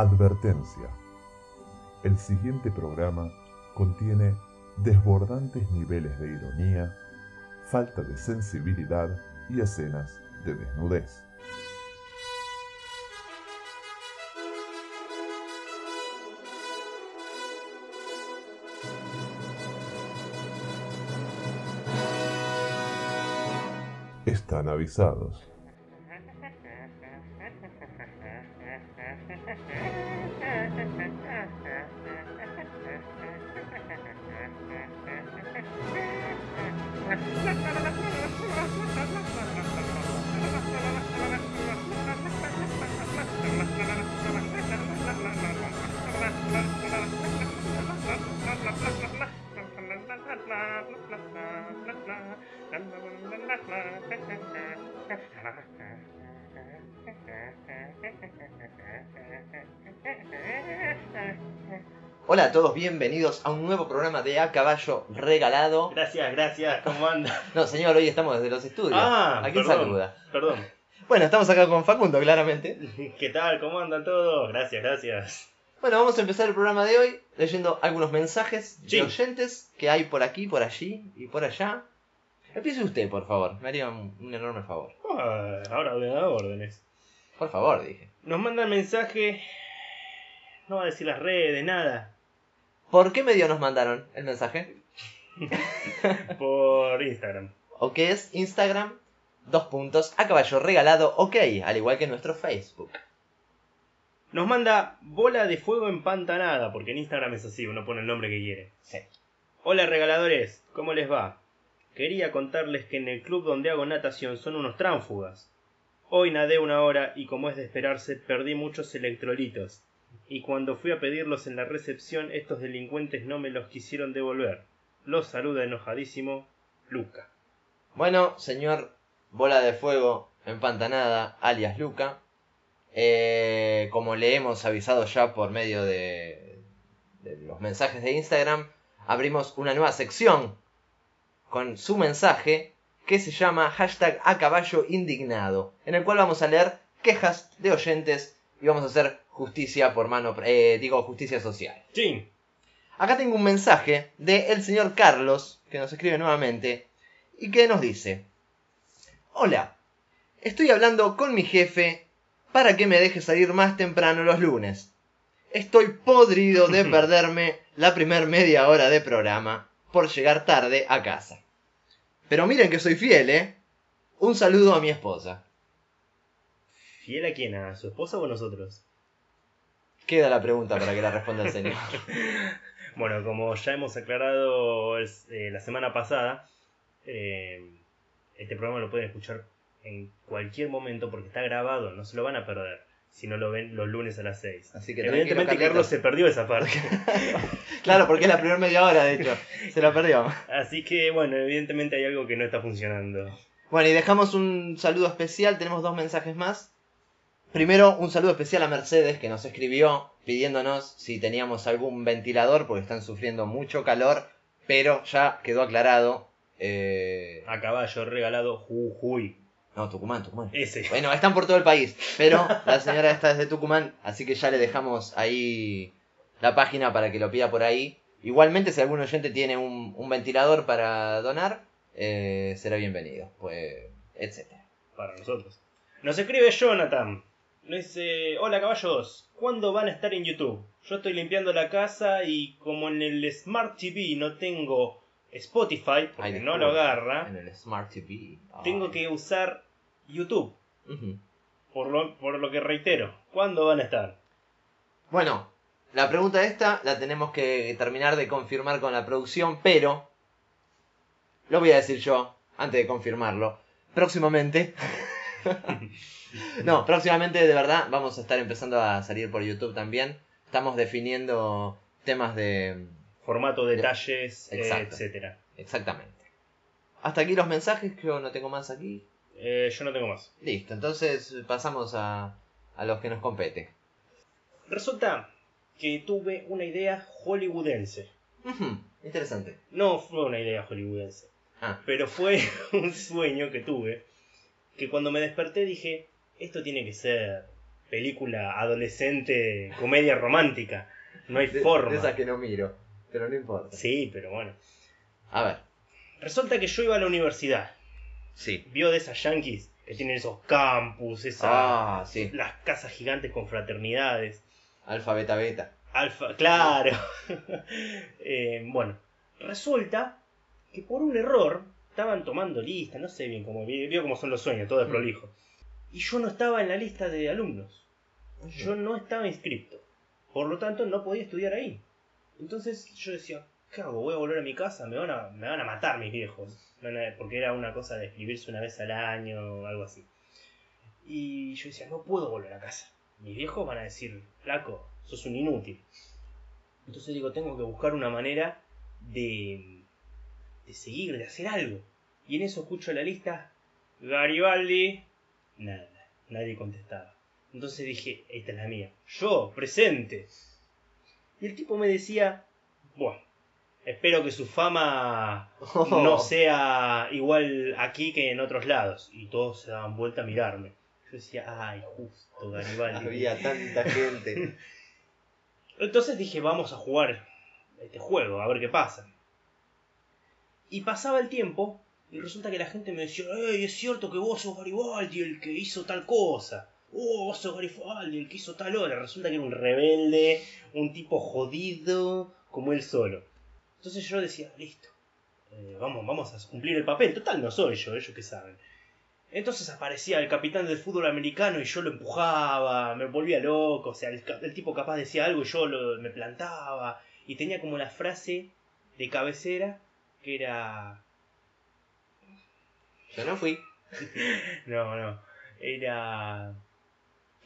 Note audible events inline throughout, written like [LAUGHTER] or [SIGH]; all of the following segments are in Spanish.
Advertencia. El siguiente programa contiene desbordantes niveles de ironía, falta de sensibilidad y escenas de desnudez. Están avisados. Bienvenidos a un nuevo programa de A Caballo Regalado. Gracias, gracias, ¿cómo anda? [LAUGHS] No, señor, hoy estamos desde los estudios. Ah, ¿A quién perdón. saluda? Perdón. [LAUGHS] Bueno, estamos acá con Facundo, claramente. [LAUGHS] ¿Qué tal? ¿Cómo andan todos? Gracias, gracias. Bueno, vamos a empezar el programa de hoy leyendo algunos mensajes Sí. de oyentes que hay por aquí, por allí y por allá. Empiece usted, por favor. Me haría un, un enorme favor. Ah, ahora voy a dar órdenes. Por favor, dije. Nos mandan mensaje. No va a decir las redes, nada. ¿Por qué medio nos mandaron el mensaje? [LAUGHS] Por Instagram. ¿O qué es Instagram? Dos puntos, a caballo regalado, ok, al igual que nuestro Facebook. Nos manda bola de fuego empantanada, porque en Instagram es así, uno pone el nombre que quiere. Sí. Hola regaladores, ¿cómo les va? Quería contarles que en el club donde hago natación son unos tránfugas. Hoy nadé una hora y como es de esperarse perdí muchos electrolitos. Y cuando fui a pedirlos en la recepción estos delincuentes no me los quisieron devolver. Los saluda enojadísimo Luca. Bueno, señor Bola de Fuego empantanada, alias Luca, eh, como le hemos avisado ya por medio de, de los mensajes de Instagram, abrimos una nueva sección con su mensaje que se llama hashtag a caballo indignado, en el cual vamos a leer quejas de oyentes y vamos a hacer justicia por mano, eh, digo justicia social. Sí, Acá tengo un mensaje de el señor Carlos, que nos escribe nuevamente, y que nos dice, Hola, estoy hablando con mi jefe para que me deje salir más temprano los lunes. Estoy podrido de [LAUGHS] perderme la primer media hora de programa por llegar tarde a casa. Pero miren que soy fiel, ¿eh? Un saludo a mi esposa. ¿fiel a quién? ¿A su esposa o a nosotros? Queda la pregunta para que la responda el señor. [LAUGHS] Bueno, como ya hemos aclarado es- eh, la semana pasada, eh, este programa lo pueden escuchar en cualquier momento porque está grabado, no se lo van a perder si no lo ven los lunes a las 6. Así que Evidentemente Carlos se perdió esa parte. [LAUGHS] Claro, porque es la primera media hora, de hecho. Se la perdió. Así que bueno, evidentemente hay algo que no está funcionando. Bueno, y dejamos un saludo especial, tenemos dos mensajes más. Primero, un saludo especial a Mercedes que nos escribió pidiéndonos si teníamos algún ventilador porque están sufriendo mucho calor, pero ya quedó aclarado. eh, A caballo regalado Jujuy. No, Tucumán, Tucumán. Ese. Bueno, están por todo el país, pero la señora está desde Tucumán, así que ya le dejamos ahí la página para que lo pida por ahí. Igualmente, si algún oyente tiene un, un ventilador para donar, eh, será bienvenido, pues, etcétera. Para nosotros. Nos escribe Jonathan. Nos dice, hola caballos, ¿cuándo van a estar en YouTube? Yo estoy limpiando la casa y como en el Smart TV no tengo Spotify, porque Ay, no lo agarra, En el Smart TV. Tengo que usar YouTube. Por lo, por lo que reitero, ¿cuándo van a estar? Bueno, la pregunta esta la tenemos que terminar de confirmar con la producción, pero lo voy a decir yo antes de confirmarlo. Próximamente. [LAUGHS] [LAUGHS] no, próximamente de verdad vamos a estar empezando a salir por YouTube también. Estamos definiendo temas de... Formato, detalles, Exacto. etcétera. Exactamente. Hasta aquí los mensajes, yo no tengo más aquí. Eh, yo no tengo más. Listo, entonces pasamos a, a los que nos compete. Resulta que tuve una idea hollywoodense. Interesante. No fue una idea hollywoodense. Ah, Pero fue [LAUGHS] un sueño que tuve que cuando me desperté dije, esto tiene que ser película adolescente, comedia romántica. No hay De, forma. de esas que no miro, pero no importa. Sí, pero bueno. A ver, Resulta que yo iba a la universidad. sí. Vio de esas yankees que tienen esos campus, esas, Ah, sí. las casas gigantes con fraternidades. Alfa, beta, beta. Alfa, claro. [LAUGHS] Eh, bueno, resulta que por un error estaban tomando lista, no sé bien cómo, vio cómo son los sueños, todo es Mm. prolijo. Y yo no estaba en la lista de alumnos. Yo no estaba inscripto. Por lo tanto, no podía estudiar ahí. Entonces yo decía, ¿qué hago? Voy a volver a mi casa, me van a, me van a matar mis viejos. Porque era una cosa de escribirse una vez al año o algo así. Y yo decía, no puedo volver a casa. Mis viejos van a decir, flaco, sos un inútil. Entonces digo, tengo que buscar una manera de, de seguir, de hacer algo. Y en eso escucho la lista, Garibaldi. Nada, nadie contestaba. Entonces dije, esta es la mía. Yo, presente. Y el tipo me decía, bueno, espero que su fama [LAUGHS] no sea igual aquí que en otros lados. Y todos se daban vuelta a mirarme. Yo decía, ay, justo, Garibaldi. Había tanta gente. [LAUGHS] Entonces dije, vamos a jugar este juego, a ver qué pasa. Y pasaba el tiempo, y resulta que la gente me decía, ¡Ey, es cierto que vos sos Garibaldi el que hizo tal cosa! ¡Oh, vos sos Garibaldi el que hizo tal hora! Resulta que era un rebelde, un tipo jodido, como él solo. Entonces yo decía, listo, eh, vamos, vamos a cumplir el papel. Total, no soy yo, ellos que saben. Entonces aparecía el capitán del fútbol americano y yo lo empujaba, me volvía loco, o sea, el, tipo capaz decía algo y yo lo- me plantaba. Y tenía como la frase de cabecera que era... Yo no fui. [LAUGHS] No, no, era...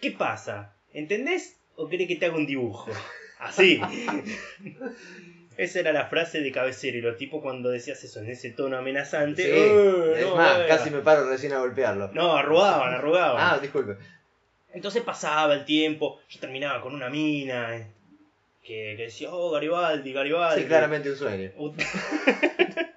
¿Qué pasa? ¿Entendés? ¿O querés que te haga un dibujo? Así. [LAUGHS] Esa era la frase de cabecera y los tipos cuando decías eso en ese tono amenazante... Sí. "Eh, es no, más, eh". casi me paro recién a golpearlo. No, arrugaban, arrugaban. Ah, disculpe. Entonces pasaba el tiempo, yo terminaba con una mina que, que decía, oh, Garibaldi, Garibaldi. Sí, claramente un sueño. [LAUGHS]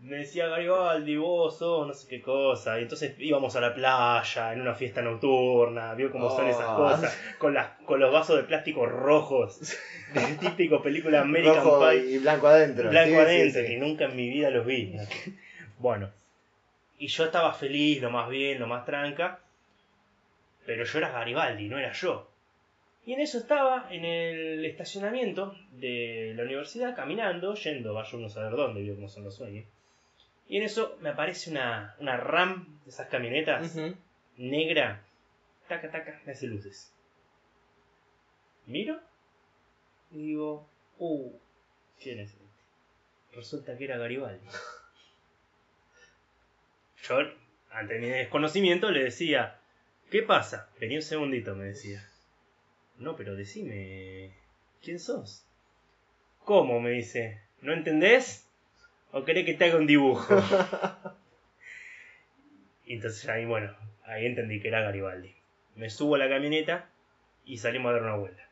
Me decía Garibaldi, vos sos no sé qué cosa. Y entonces íbamos a la playa en una fiesta nocturna, vio cómo son esas Oh. cosas, con, las, con los vasos de plástico rojos, [LAUGHS] de típico película American Rojo Pie. y blanco adentro. Blanco Sí, sí, adentro, sí. que nunca en mi vida los vi. bueno, y yo estaba feliz, lo más bien, lo más tranca, pero yo era Garibaldi, no era yo. Y en eso estaba en el estacionamiento de la universidad, caminando, yendo, vaya uno a saber dónde, vio cómo son los sueños. Y en eso me aparece una, una RAM de esas camionetas Ujú. negra, taca, taca, me hace luces. Miro y digo, uh, ¿quién es este? Resulta que era Garibaldi. Yo, ante mi desconocimiento, le decía, ¿qué pasa? Vení un segundito, me decía. No, pero decime, ¿quién sos? ¿Cómo? me dice, ¿no entendés? ¿O querés que te haga un dibujo? [LAUGHS] Y entonces ahí, bueno, ahí entendí que era Garibaldi. Me subo a la camioneta y salimos a dar una vuelta.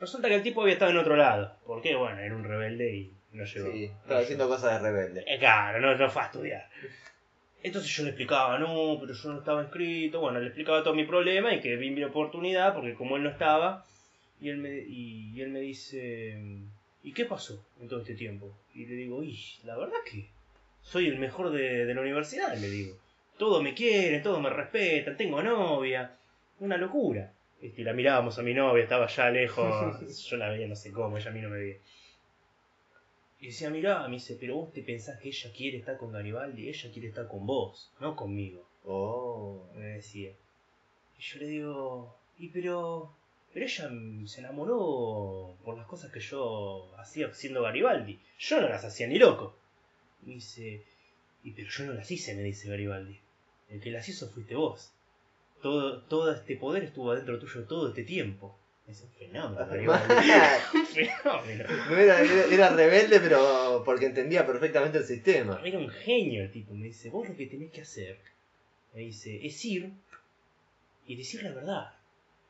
Resulta que el tipo había estado en otro lado. Porque, bueno, era un rebelde y no llegó. Sí, no estaba llegó. haciendo cosas de rebelde. Eh, claro, no, no fue a estudiar. Entonces yo le explicaba, no, pero yo no estaba inscrito. Bueno, le explicaba todo mi problema y que vi mi oportunidad porque como él no estaba. Y él me, y, y él me dice, ¿y qué pasó en todo este tiempo? Y le digo, y la verdad que soy el mejor de, de la universidad, le digo. Todos me quieren, todos me respetan, tengo novia. Una locura. Este, la mirábamos a mi novia, estaba allá lejos. [LAUGHS] Yo la veía no sé cómo, ella a mí no me veía. Y decía, mirá, me dice, pero vos te pensás que ella quiere estar con Garibaldi, ella quiere estar con vos, no conmigo, Oh. me decía. Y yo le digo, y pero, pero ella se enamoró por las cosas que yo hacía siendo Garibaldi. Yo no las hacía ni loco. Me dice, y pero yo no las hice, me dice Garibaldi. El que las hizo fuiste vos. Todo, todo este poder estuvo adentro tuyo todo este tiempo. Es un fenómeno, Garibaldi. [LAUGHS] un fenómeno. No era, era, era rebelde, pero porque entendía perfectamente el sistema. Era un genio el tipo. Me dice, vos lo que tenés que hacer, me dice, es ir y decir la verdad.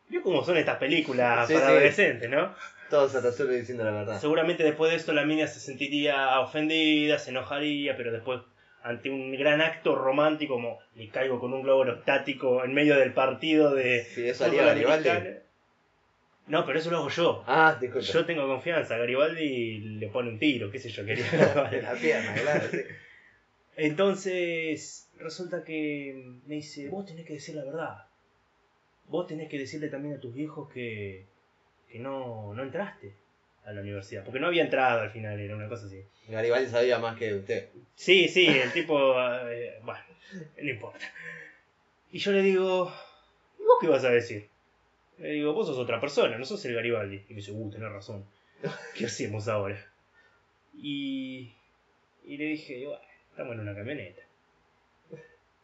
¿Vio cómo son estas películas Sí, para sí. adolescentes, no? Todo se resuelve diciendo la verdad. Seguramente después de esto la mina se sentiría ofendida, se enojaría, pero después ante un gran acto romántico como le caigo con un globo aerostático en medio del partido de Sí, eso haría. No, pero eso lo hago yo. Ah, disculpa. Yo tengo confianza, Garibaldi le pone un tiro, qué sé yo, quería. [LAUGHS] La pierna, claro, sí. Entonces, resulta que me dice, vos tenés que decir la verdad. Vos tenés que decirle también a tus viejos que, que no, no entraste a la universidad. Porque no había entrado al final, era una cosa así. Garibaldi sabía más que usted. Sí, sí, el tipo... eh, bueno, no importa. Y yo le digo, ¿y vos qué vas a decir? Le digo, vos sos otra persona, no sos el Garibaldi. Y me dice, uh, tenés razón. [LAUGHS] ¿Qué hacemos ahora? Y, y le dije, bueno, estamos en una camioneta.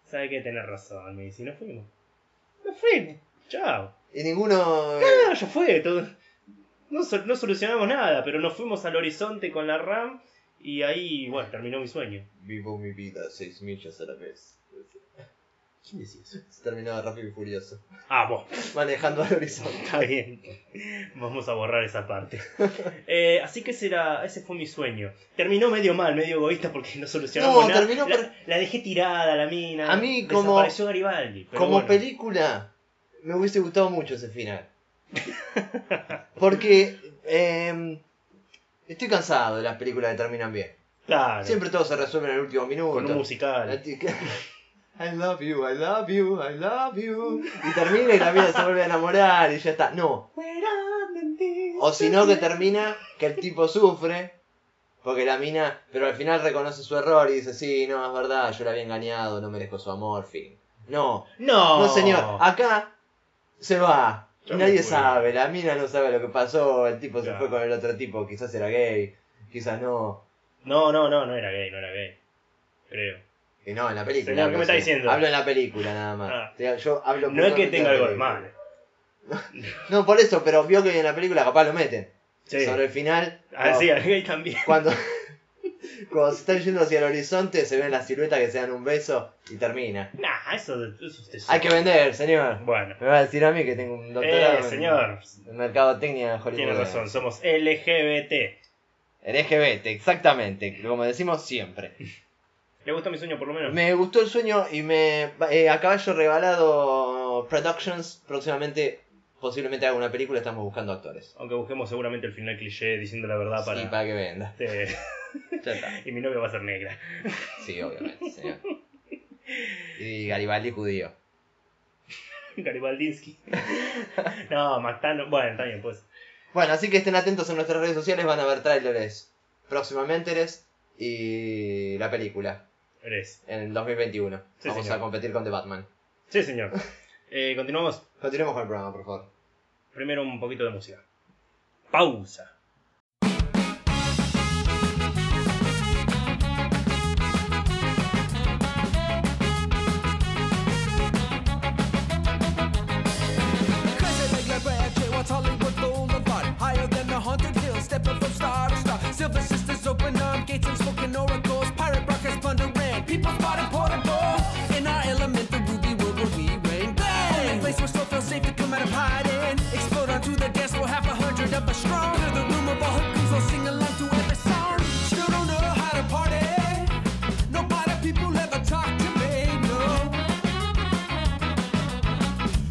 ¿Sabe qué? Tenés razón, me dice, y nos fuimos. Nos fuimos, chao. Y ninguno. Ah, ya fue, todo. No, sol- no solucionamos nada, pero nos fuimos al horizonte con la RAM y ahí, bueno, terminó mi sueño. Vivo mi vida seis millas a la vez. ¿Quién decía eso? Se terminó rápido y furioso. Ah, vos. Manejando al horizonte. Está bien. Vamos a borrar esa parte. Eh, así que ese, era, ese fue mi sueño. Terminó medio mal, medio egoísta porque no solucionamos No, nada. terminó la, la dejé tirada, la mina. A mí como- Desapareció Garibaldi. pero Como bueno. película, me hubiese gustado mucho ese final. Porque eh, estoy cansado de las películas que terminan bien. Claro. Siempre todo se resuelve en el último minuto. con un musical. [LAUGHS] I love you, I love you, I love you. Y termina y la vida se vuelve a enamorar y ya está. No. O si no, que termina que el tipo sufre. Porque la mina, pero al final reconoce su error y dice, sí, no, es verdad, yo la había engañado, no merezco su amor, fin. No, No. no señor, acá se va. Yo nadie sabe, la mina no sabe lo que pasó, el tipo se fue con el otro tipo, quizás era gay, quizás no. No, no, no, no era gay, no era gay. Creo. Y no, en la película. Señor, ¿qué me está diciendo? Hablo en la película nada más. Ah. Te- Yo hablo No es que tenga algo de película. mal. [LAUGHS] No, por eso, pero vio que en la película capaz lo meten. Sí. Sobre el final, Ah, no, sí, gay también. cuando, [LAUGHS] cuando se están yendo hacia el horizonte, se ven las siluetas que se dan un beso y termina. Nah, eso, eso usted Hay que vender, señor. Bueno. Me va a decir a mí que tengo un doctorado Eh, señor. en, en mercadotecnia Hollywood. Tiene razón, somos LGBT. LGBT, exactamente, como decimos siempre. ¿Le gustó mi sueño por lo menos? Me gustó el sueño y me. eh, a caballo regalado Productions, próximamente, posiblemente haga una película, estamos buscando actores. Aunque busquemos seguramente el final cliché diciendo la verdad para... Sí, para que venda. Eh, [LAUGHS] Ya está. [LAUGHS] y mi novia va a ser negra. Sí, obviamente, señor. Y Garibaldi judío. [LAUGHS] Garibaldinsky. no, Mactano. Bueno, está bien, pues. Bueno, así que estén atentos en nuestras redes sociales, van a ver trailers próximamente eres, y la película Eres. en el 2021. Sí, Vamos señor. a competir con The Batman. Sí, señor. [LAUGHS] Eh, continuamos. Continuemos con el programa, por favor. Primero un poquito de música. Pausa. A bad J, what's Hollywood Boulevard? Higher than the haunted hill, stepping from star to star. Silver sisters open arm gates and of hiding. Explode onto the dance floor, half a hundred of us strong. Hear the room of all hookers will sing along to every song. Still don't know how to party. Nobody people ever talk to me, no.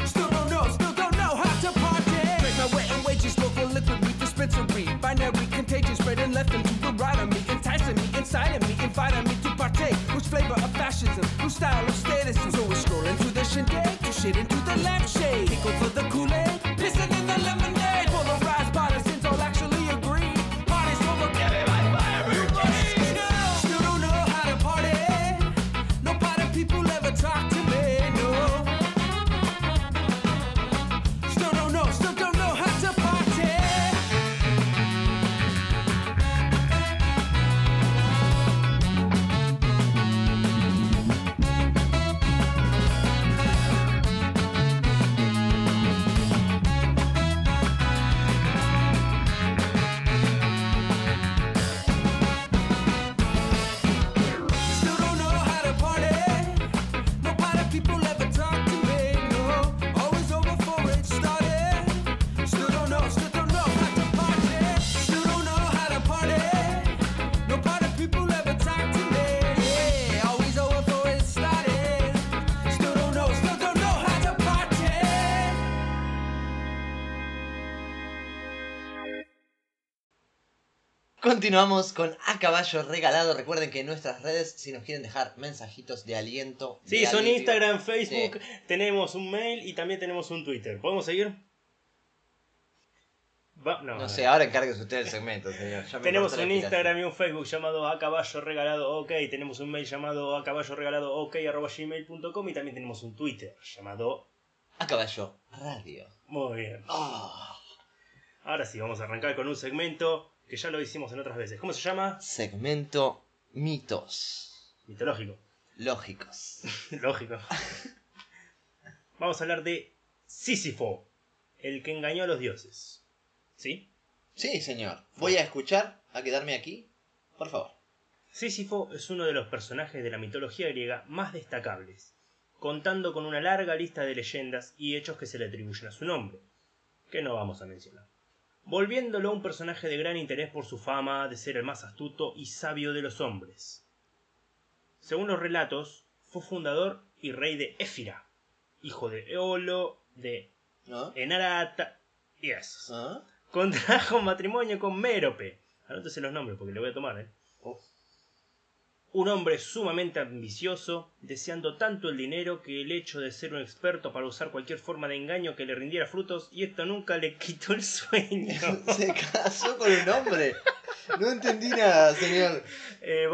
Still don't know, still don't know how to party. Drink my wet and wages, local liquid weed dispensary. Binary contagion spreading left and to the right of me, enticing me, inside of me, inviting me to partake. Whose flavor of fascism, whose style of status. So we're scrolling through the shindig, to shit into the lampshade. Pickle for the Kool-Aid, pissing in the lemonade. Continuamos con A Caballo Regalado. Recuerden que en nuestras redes, si nos quieren dejar mensajitos de aliento. Sí, de son alivio- Instagram, Facebook, tenemos un mail y también tenemos un Twitter. ¿Podemos seguir? Va- no, sé, ahora encárguese usted el segmento, señor. Tenemos un. Instagram y un Facebook llamado A Caballo Regalado OK. Tenemos un mail llamado A Caballo Regalado OK arroba gmail.com y también tenemos un Twitter llamado. A Caballo Radio. Muy bien. Ah, Ahora sí, vamos a arrancar con un segmento que ya lo hicimos en otras veces. ¿Cómo se llama? segmento mitos Mitológico. lógicos. [LAUGHS] Lógico. Vamos a hablar de Sísifo, el que engañó a los dioses. ¿Sí? Sí, señor. Voy a escuchar, a quedarme aquí. Por favor. Sísifo es uno de los personajes de la mitología griega más destacables, contando con una larga lista de leyendas y hechos que se le atribuyen a su nombre, que no vamos a mencionar, volviéndolo un personaje de gran interés por su fama de ser el más astuto y sabio de los hombres. Según los relatos, fue fundador y rey de Éfira, hijo de Eolo, de ¿No? Enarata y esos. ¿Ah? Contrajo matrimonio con Mérope. Anótese los nombres porque le voy a tomar, ¿eh? Un hombre sumamente ambicioso, deseando tanto el dinero que el hecho de ser un experto para usar cualquier forma de engaño que le rindiera frutos, y esto nunca le quitó el sueño. [LAUGHS] Se casó con un hombre. No entendí nada, señor. Eh,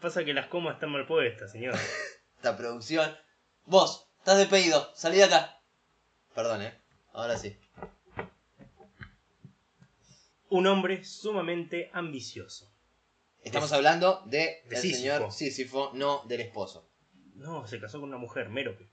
pasa que las comas están mal puestas, señor. [LAUGHS] Esta producción. Vos, estás despedido. Salí de acá. Perdón, eh. Ahora sí. Un hombre sumamente ambicioso. Estamos De- hablando de, de el Sísifo. señor Sísifo, no del esposo. No, se casó con una mujer, Mérope.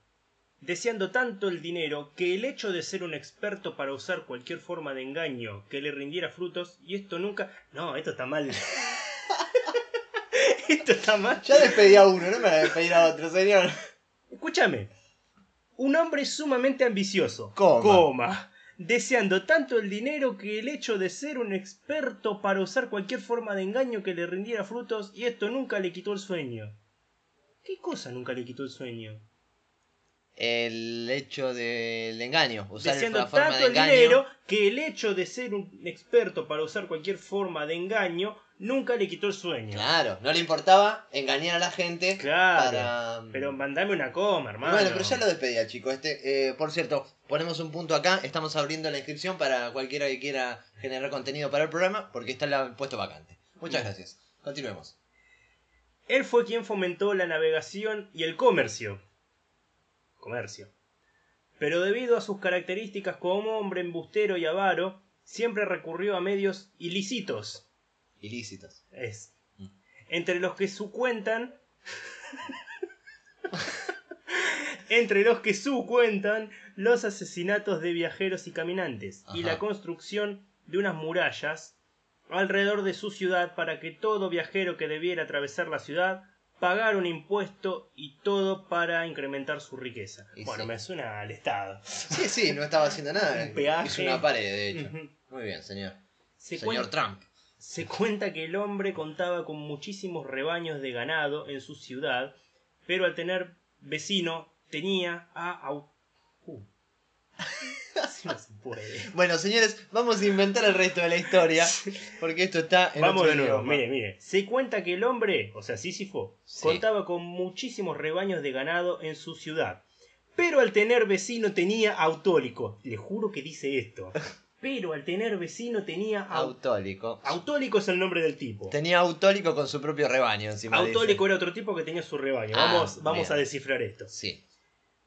Deseando tanto el dinero que el hecho de ser un experto para usar cualquier forma de engaño que le rindiera frutos, y esto nunca... No, esto está mal. [LAUGHS] esto está mal. Ya despedí a uno, no me voy a despedir a otro, señor. Escúchame. Un hombre sumamente ambicioso. Coma. Coma. Deseando tanto el dinero que el hecho de ser un experto para usar cualquier forma de engaño que le rindiera frutos, y esto nunca le quitó el sueño. ¿Qué cosa nunca le quitó el sueño? El hecho del engaño. Usar Deseando la forma tanto de el engaño. dinero que el hecho de ser un experto para usar cualquier forma de engaño nunca le quitó el sueño. Claro, no le importaba engañar a la gente Claro. para... Pero mandame una coma, hermano. Bueno, pero ya lo despedí al chico este. Eh, por cierto, ponemos un punto acá. Estamos abriendo la inscripción para cualquiera que quiera generar contenido para el programa, porque está el puesto vacante. Muchas gracias. Continuemos. Él fue quien fomentó la navegación y el comercio. Comercio. Pero debido a sus características como hombre embustero y avaro, siempre recurrió a medios ilícitos. Ilícitos. Es. Mm. Entre los que su cuentan. [LAUGHS] entre los que su cuentan los asesinatos de viajeros y caminantes y la construcción de unas murallas alrededor de su ciudad para que todo viajero que debiera atravesar la ciudad pagara un impuesto y todo para incrementar su riqueza. Y bueno, sí. me suena al Estado. Sí, sí, no estaba haciendo nada. [LAUGHS] Un peaje. Hizo una pared, de hecho. Muy bien, señor. Se señor Trump. Se cuenta que el hombre contaba con muchísimos rebaños de ganado en su ciudad, pero al tener vecino tenía a... Uh. [LAUGHS] Así no se puede. Bueno, señores, vamos a inventar el resto de la historia, porque esto está en Vamos otro de nuevo, idioma. mire, mire. Se cuenta que el hombre, o sea, Sísifo, Sí. contaba con muchísimos rebaños de ganado en su ciudad. Pero al tener vecino tenía autólico. Le juro que dice esto. Pero al tener vecino tenía autólico. Autólico. Autólico es el nombre del tipo. Tenía autólico con su propio rebaño encima. Autólico era otro tipo que tenía su rebaño. Ah, Vamos, vamos bien. a descifrar esto. Sí.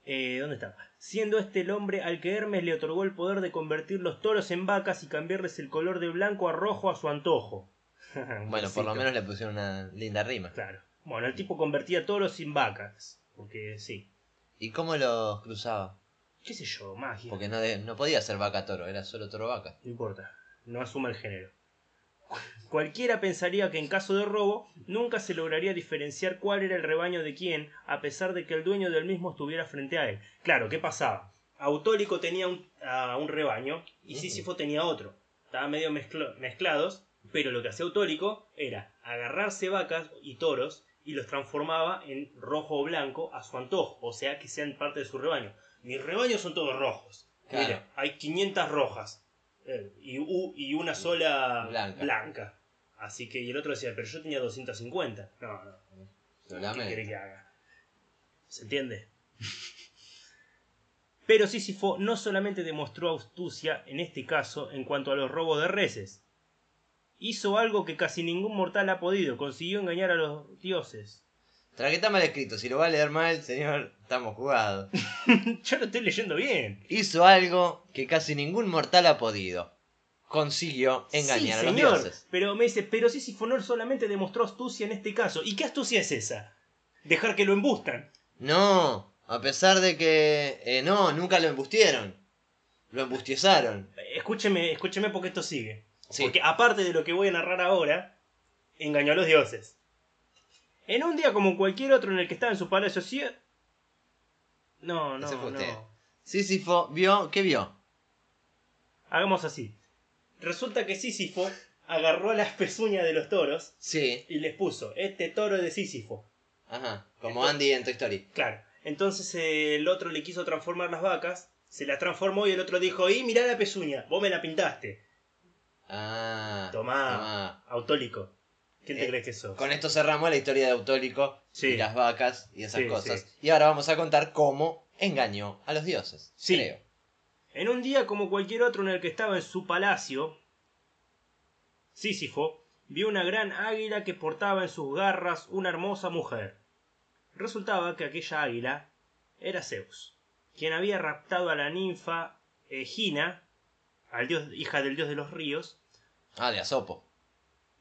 Eh, ¿Dónde está? Siendo este el hombre al que Hermes le otorgó el poder de convertir los toros en vacas y cambiarles el color de blanco a rojo a su antojo. [LAUGHS] Bueno, por lo menos le pusieron una linda rima. Claro. Bueno, el tipo convertía toros en vacas. Porque sí. ¿Y cómo los cruzaba? ¿Qué sé yo? Magia. Porque no, de- no podía ser vaca toro, era solo toro vaca. No importa. No asuma el género. Cualquiera pensaría que en caso de robo nunca se lograría diferenciar cuál era el rebaño de quién, a pesar de que el dueño del mismo estuviera frente a él. Claro, ¿qué pasaba? Autólico tenía un, a un rebaño y. Sísifo tenía otro. Estaban medio mezclados, pero lo que hacía Autólico era agarrarse vacas y toros y los transformaba en rojo o blanco a su antojo, o sea que sean parte de su rebaño. Mis rebaños son todos rojos. Claro. Mira, hay 500 rojas eh, y, u- y una sola Blanca. blanca. Así que, y el otro decía, pero yo tenía 250. No, no, Lo ¿qué quiere que haga? ¿Se entiende? [LAUGHS] Pero Sísifo no solamente demostró astucia, en este caso, en cuanto a los robos de reses. Hizo algo que casi ningún mortal ha podido, consiguió engañar a los dioses. Tras que está mal escrito, si lo va a leer mal, señor, estamos jugados. [LAUGHS] Yo lo estoy leyendo bien. Hizo algo que casi ningún mortal ha podido. Consiguió engañar sí, a los señor, dioses. Pero me dice, pero Sísifo no solamente demostró astucia en este caso. ¿Y qué astucia es esa? Dejar que lo embustan. No, a pesar de que... eh, no, nunca lo embustieron. Lo embustiezaron. Escúcheme, escúcheme porque esto sigue. Sí. Porque aparte de lo que voy a narrar ahora, engañó a los dioses. En un día como cualquier otro en el que estaba en su palacio, sí. No, no, Ese fue no. Sísifo vio... ¿Qué vio? Hagamos así. Resulta que Sísifo agarró las pezuñas de los toros Sí. y les puso, este toro es de Sísifo. Ajá. Como Entonces- Andy en Toy Story. Claro. Entonces eh, el otro le quiso transformar las vacas, se las transformó y el otro dijo, y mirá la pezuña, vos me la pintaste. Ah. Tomá. tomá. Autólico. ¿Quién te Eh, crees que sos? Con esto cerramos la historia de Autólico Sí. y las vacas y esas Sí, cosas. sí. Y ahora vamos a contar cómo engañó a los dioses. Sí. Creo. En un día como cualquier otro en el que estaba en su palacio, Sísifo vio una gran águila que portaba en sus garras una hermosa mujer. Resultaba que aquella águila era Zeus, quien había raptado a la ninfa Egina, al dios, hija del dios de los ríos. Ah, de Asopo.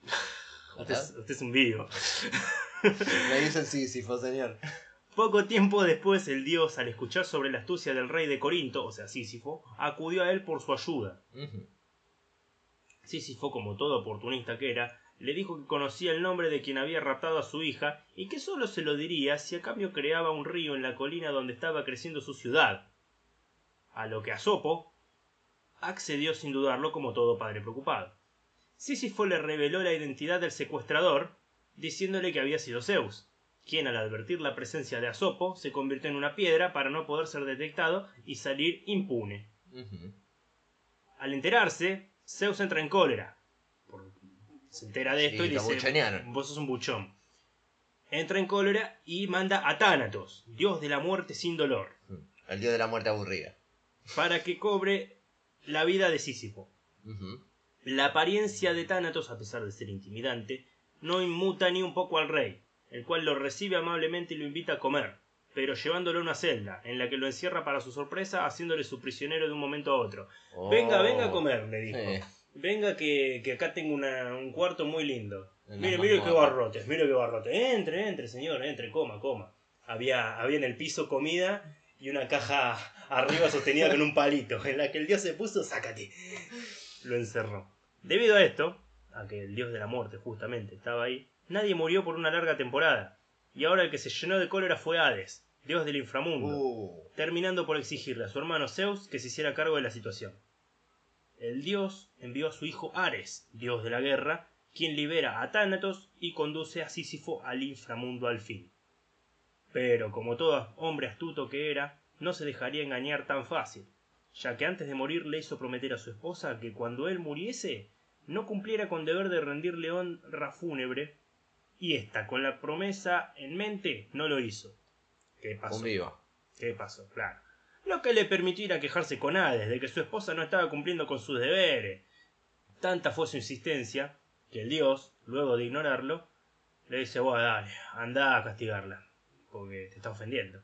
[LAUGHS] Usted es, usted es un vivo. [LAUGHS] Me dicen Sísifo, señor. Poco tiempo después el dios, al escuchar sobre la astucia del rey de Corinto, o sea Sísifo, acudió a él por su ayuda. Sísifo, como todo oportunista que era, le dijo que conocía el nombre de quien había raptado a su hija y que solo se lo diría si a cambio creaba un río en la colina donde estaba creciendo su ciudad. A lo que Asopo accedió sin dudarlo como todo padre preocupado. Sísifo le reveló la identidad del secuestrador, diciéndole que había sido Zeus, quien al advertir la presencia de Asopo se convirtió en una piedra para no poder ser detectado y salir impune. Al enterarse, Zeus entra en cólera. Se entera de Sí, esto y dice. Vos sos un buchón. Entra en cólera y manda a Tánatos, dios de la muerte sin dolor, El dios de la muerte aburrida. para que cobre la vida de Sísifo. La apariencia de Tánatos, a pesar de ser intimidante, no inmuta ni un poco al rey, el cual lo recibe amablemente y lo invita a comer, pero llevándolo a una celda, en la que lo encierra para su sorpresa, haciéndole su prisionero de un momento a otro. Venga, Oh. venga a comer, le dijo. Sí. Venga que, que acá tengo una- un cuarto muy lindo. Mire, mire qué barrotes, mire qué barrotes. Entre, entre, señor, entre, coma, coma. Había, había en el piso comida y una caja arriba sostenida con un palito, en la que el dios se puso, sácate. Lo encerró. Debido a esto, a que el dios de la muerte justamente estaba ahí, nadie murió por una larga temporada. Y ahora el que se llenó de cólera fue Hades, dios del inframundo Uh, terminando por exigirle a su hermano Zeus que se hiciera cargo de la situación. El dios envió a su hijo Ares, dios de la guerra, quien libera a Tánatos y conduce a Sísifo al inframundo al fin. Pero, como todo hombre astuto que era, no se dejaría engañar tan fácil, ya que antes de morir le hizo prometer a su esposa que cuando él muriese, no cumpliera con deber de rendirle honra fúnebre, y ésta, con la promesa en mente, no lo hizo. ¿Qué pasó? vivo. ¿Qué pasó? Claro. Lo que le permitió ir a quejarse con Hades de que su esposa no estaba cumpliendo con sus deberes. Tanta fue su insistencia que el dios, luego de ignorarlo, le dice, vos dale, anda a castigarla, porque te está ofendiendo.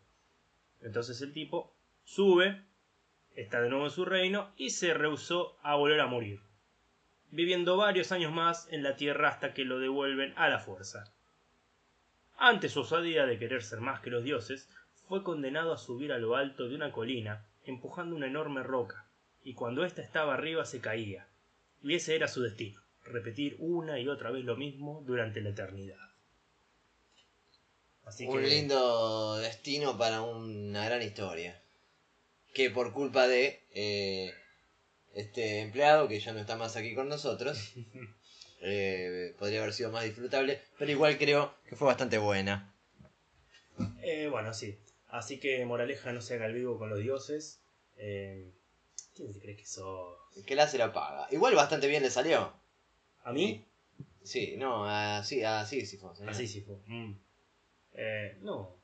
Entonces el tipo sube, está de nuevo en su reino y se rehusó a volver a morir, viviendo varios años más en la tierra hasta que lo devuelven a la fuerza. Ante su osadía de querer ser más que los dioses, fue condenado a subir a lo alto de una colina, empujando una enorme roca, y cuando ésta estaba arriba se caía. Y ese era su destino, repetir una y otra vez lo mismo durante la eternidad. Así un que lindo destino para una gran historia. Que por culpa de eh, este empleado, que ya no está más aquí con nosotros, [LAUGHS] eh, podría haber sido más disfrutable, pero igual creo que fue bastante buena. Eh, bueno, sí. Así que moraleja no se haga el vivo con los dioses. Eh, ¿Quién te crees que sos? Que la se la paga. Igual bastante bien le salió. ¿A mí? Sí, no, así, así sí fue. Así sí fue. Mm. Eh, no.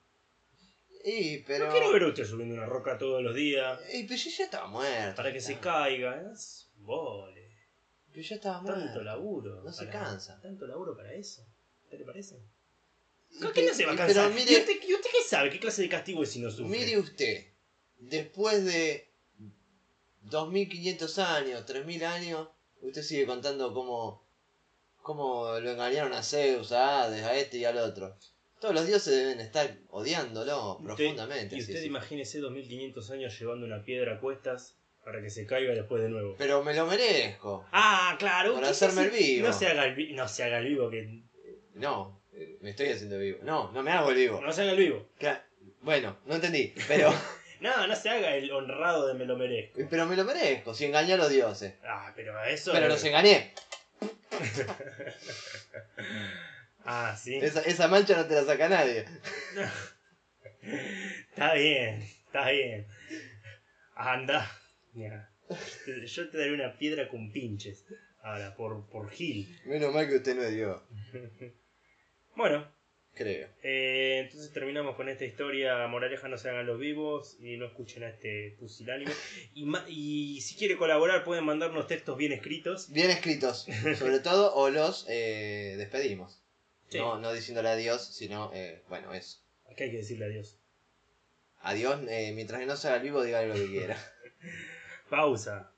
Y, pero. No quiero ver a usted subiendo una roca todos los días Y, pero yo ya estaba muerto. para que se ya. caiga. Es un vole. Pero yo estaba muerto. Tanto laburo. No se cansa. Tanto laburo para eso. ¿Te le parece? Y ¿Con qué no se va a y- cansar? Pero ¿Y, mire, usted, y usted qué sabe? ¿Qué clase de castigo es si no sufre? mire usted. Después de 2500 años, 3000 años, usted sigue contando cómo. cómo lo engañaron a Zeus, a Hades, a este y al otro. Todos los dioses deben estar odiándolo Usted- profundamente. Y usted sí. imagínese 2500 años llevando una piedra a cuestas para que se caiga después de nuevo. Pero me lo merezco. Ah, claro. Usted hacerme el vivo. No se haga el, vi- no se haga el vivo que... No, eh, me estoy haciendo vivo. No, no me hago el vivo. No se haga el vivo. Bueno, no entendí, pero, [LAUGHS] No, no se haga el honrado de me lo merezco. pero me lo merezco, si engañé a los dioses. Ah, pero eso... Pero los engañé. [LAUGHS] Ah, sí. Esa, esa mancha no te la saca nadie. [LAUGHS] Está bien, está bien. Anda. Mira, Yo te daré una piedra con pinches. Ahora, por, por Gil. Menos mal que usted no es Dios, [LAUGHS] Bueno, creo. eh, entonces terminamos con esta historia. Moraleja no se hagan los vivos y no escuchen a este pusilánime. Y, y si quiere colaborar, pueden mandarnos textos bien escritos. Bien escritos, [LAUGHS] sobre todo, o los eh, despedimos. Sí. No, no diciéndole adiós, sino, eh, bueno, eso. Acá hay que decirle adiós. Adiós, eh, mientras no se haga el vivo, dígale lo que quiera. [LAUGHS] Pausa.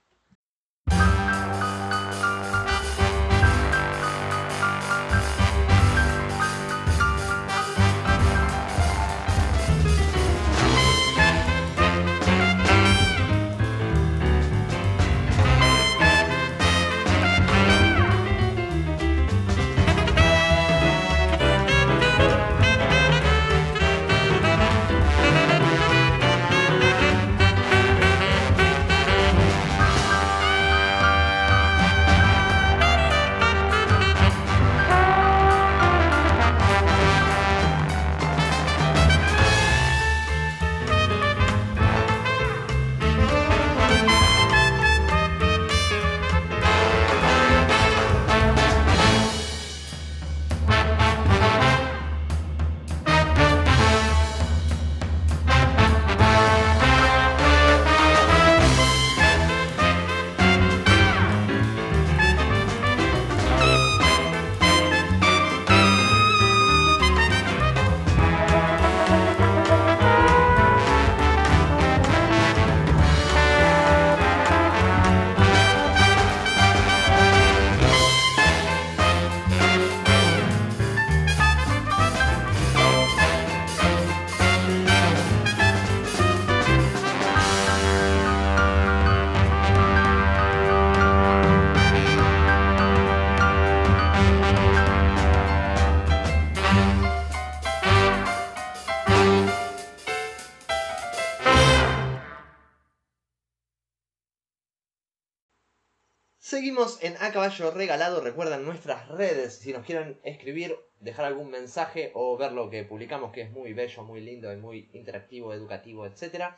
Seguimos en A Caballo Regalado. Recuerden nuestras redes. Si nos quieren escribir, dejar algún mensaje o ver lo que publicamos, que es muy bello, muy lindo y muy interactivo, educativo, etc.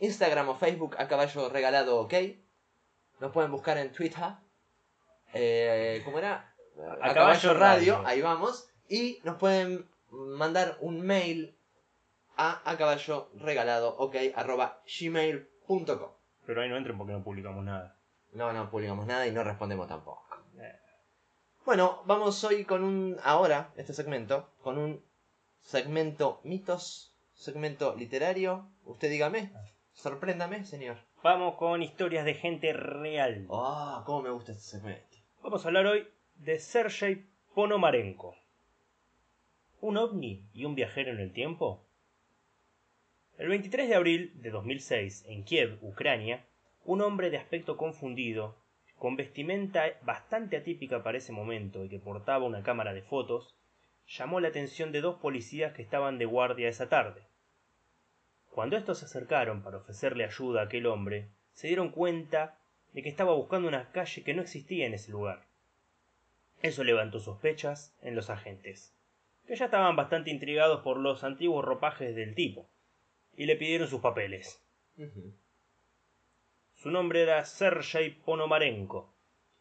Instagram o Facebook A Caballo Regalado OK. Nos pueden buscar en Twitter. Eh, ¿Cómo era? A Caballo Radio. Ahí vamos. Y nos pueden mandar un mail a a caballo regalado ok arroba gmail.com. Pero ahí no entren porque no publicamos nada. No, no publicamos nada y no respondemos tampoco. Bueno, vamos hoy con un. Ahora, este segmento, con un segmento mitos, segmento literario. Usted dígame, sorpréndame, señor. Vamos con historias de gente real. Ah, cómo me gusta este segmento. Vamos a hablar hoy de Sergei Ponomarenko. ¿Un ovni y un viajero en el tiempo? El 23 de abril de 2006, en Kiev, Ucrania, un hombre de aspecto confundido, con vestimenta bastante atípica para ese momento y que portaba una cámara de fotos, llamó la atención de dos policías que estaban de guardia esa tarde. Cuando estos se acercaron para ofrecerle ayuda a aquel hombre, se dieron cuenta de que estaba buscando una calle que no existía en ese lugar. Eso levantó sospechas en los agentes, que ya estaban bastante intrigados por los antiguos ropajes del tipo, y le pidieron sus papeles. Su nombre era Sergei Ponomarenko,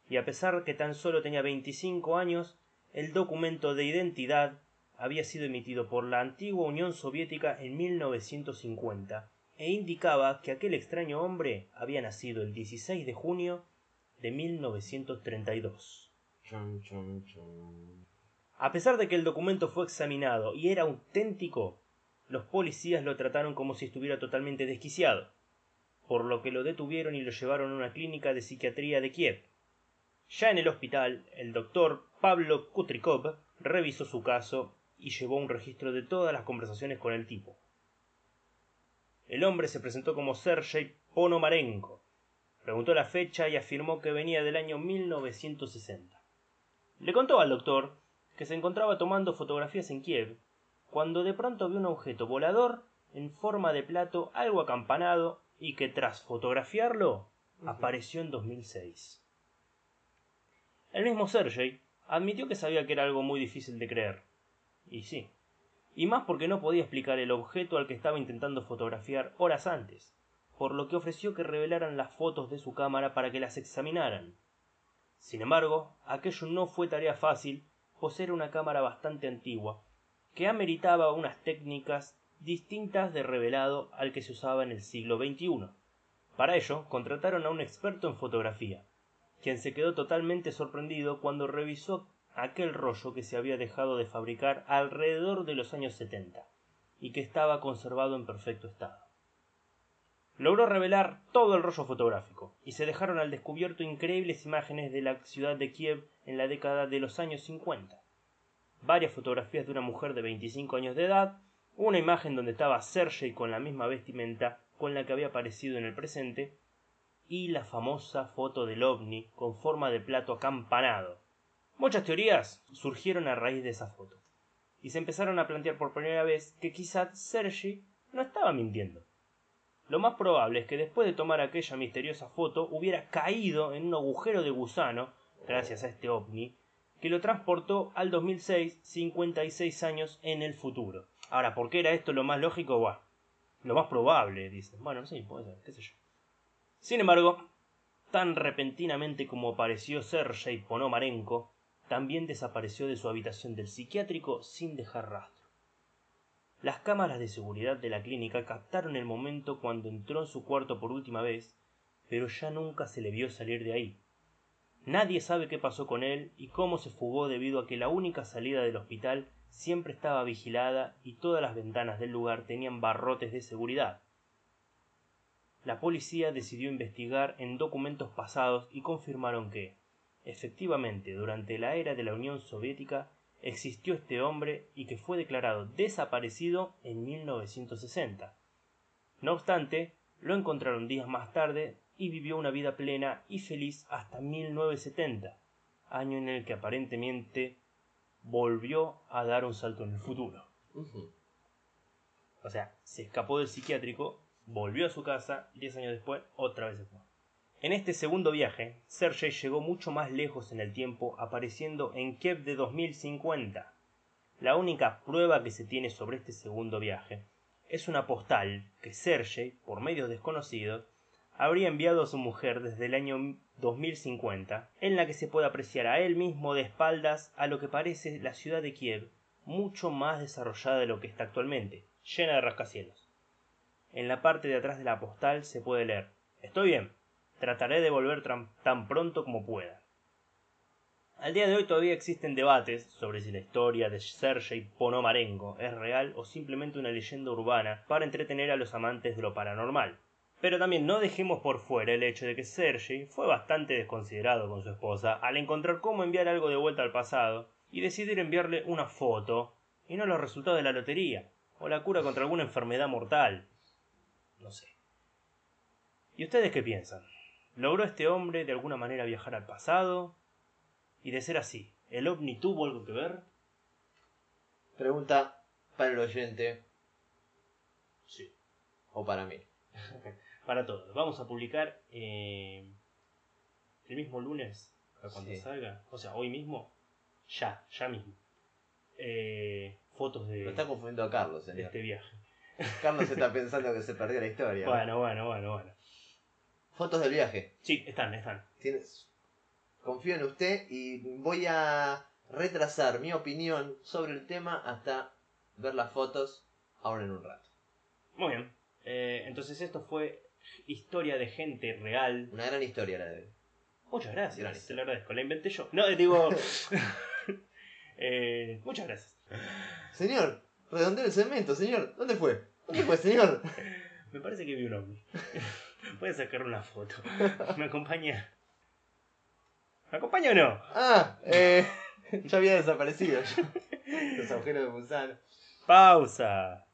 y a pesar que tan solo tenía 25 años, el documento de identidad había sido emitido por la antigua Unión Soviética en 1950 e indicaba que aquel extraño hombre había nacido el 16 de junio de 1932. Chun, chun, chun. A pesar de que el documento fue examinado y era auténtico, los policías lo trataron como si estuviera totalmente desquiciado, por lo que lo detuvieron y lo llevaron a una clínica de psiquiatría de Kiev. Ya en el hospital, el doctor Pablo Kutrikov revisó su caso y llevó un registro de todas las conversaciones con el tipo. El hombre se presentó como Sergei Ponomarenko, preguntó la fecha y afirmó que venía del año 1960. Le contó al doctor que se encontraba tomando fotografías en Kiev cuando de pronto vio un objeto volador en forma de plato algo acampanado y que tras fotografiarlo apareció en 2006. El mismo Sergei admitió que sabía que era algo muy difícil de creer. Y sí. Y más porque no podía explicar el objeto al que estaba intentando fotografiar horas antes, por lo que ofreció que revelaran las fotos de su cámara para que las examinaran. Sin embargo, aquello no fue tarea fácil, pues era una cámara bastante antigua, que ameritaba unas técnicas distintas de revelado al que se usaba en el siglo XXI. Para ello, contrataron a un experto en fotografía, quien se quedó totalmente sorprendido cuando revisó aquel rollo que se había dejado de fabricar alrededor de los años 70 y que estaba conservado en perfecto estado. Logró revelar todo el rollo fotográfico y se dejaron al descubierto increíbles imágenes de la ciudad de Kiev en la década de los años 50. Varias fotografías de una mujer de 25 años de edad, una imagen donde estaba Sergei con la misma vestimenta con la que había aparecido en el presente y la famosa foto del ovni con forma de plato acampanado. Muchas teorías surgieron a raíz de esa foto, y se empezaron a plantear por primera vez que quizá Sergi no estaba mintiendo. Lo más probable es que después de tomar aquella misteriosa foto hubiera caído en un agujero de gusano, gracias a este ovni, que lo transportó al 2006, 56 años en el futuro. Ahora, ¿por qué era esto lo más lógico? Buah, lo más probable, dicen. Bueno, sí, puede ser, qué sé yo. Sin embargo, tan repentinamente como apareció Sergei Ponomarenko, también desapareció de su habitación del psiquiátrico sin dejar rastro. Las cámaras de seguridad de la clínica captaron el momento cuando entró en su cuarto por última vez, pero ya nunca se le vio salir de ahí. Nadie sabe qué pasó con él y cómo se fugó debido a que la única salida del hospital siempre estaba vigilada y todas las ventanas del lugar tenían barrotes de seguridad. La policía decidió investigar en documentos pasados y confirmaron que, efectivamente, durante la era de la Unión Soviética existió este hombre y que fue declarado desaparecido en 1960. No obstante, lo encontraron días más tarde y vivió una vida plena y feliz hasta 1970, año en el que aparentemente volvió a dar un salto en el futuro. O sea, se escapó del psiquiátrico, volvió a su casa y 10 años después otra vez se fue. En este segundo viaje, Sergei llegó mucho más lejos en el tiempo, apareciendo en Kiev de 2050. La única prueba que se tiene sobre este segundo viaje es una postal que Sergei, por medios desconocidos, habría enviado a su mujer desde el año 2050, en la que se puede apreciar a él mismo de espaldas a lo que parece la ciudad de Kiev, mucho más desarrollada de lo que está actualmente, llena de rascacielos. En la parte de atrás de la postal se puede leer Estoy bien, trataré de volver tan pronto como pueda. Al día de hoy todavía existen debates sobre si la historia de Sergei Ponomarenko es real o simplemente una leyenda urbana para entretener a los amantes de lo paranormal. Pero también no dejemos por fuera el hecho de que Sergei fue bastante desconsiderado con su esposa al encontrar cómo enviar algo de vuelta al pasado y decidir enviarle una foto y no los resultados de la lotería o la cura contra alguna enfermedad mortal. No sé. ¿Y ustedes qué piensan? ¿Logró este hombre de alguna manera viajar al pasado? Y de ser así, ¿el ovni tuvo algo que ver? Pregunta para el oyente Sí. o para mí. [LAUGHS] Para todos. Vamos a publicar eh, el mismo lunes, a cuando Sí. salga. O sea, hoy mismo. Ya, ya mismo. Eh, fotos de, Lo está confundiendo a Carlos, de señor. este viaje. Carlos está [LAUGHS] pensando que se perdió la historia. Bueno, bueno, bueno, bueno. Fotos del viaje. Sí, están, están. Tienes... Confío en usted y voy a retrasar mi opinión sobre el tema hasta ver las fotos ahora en un rato. Muy bien. Eh, entonces esto fue historia de gente real. Una gran historia la de. Muchas gracias, Gracias. te lo agradezco. La inventé yo. No, eh, digo... [LAUGHS] [LAUGHS] eh, muchas gracias. Señor, redondea el cemento, señor. ¿Dónde fue? ¿Dónde fue, señor? [LAUGHS] Me parece que vi un ovni. Voy a sacar una foto. ¿Me acompaña? ¿Me acompaña o no? Ah, eh, ya había desaparecido. Los agujeros de gusano. Pausa.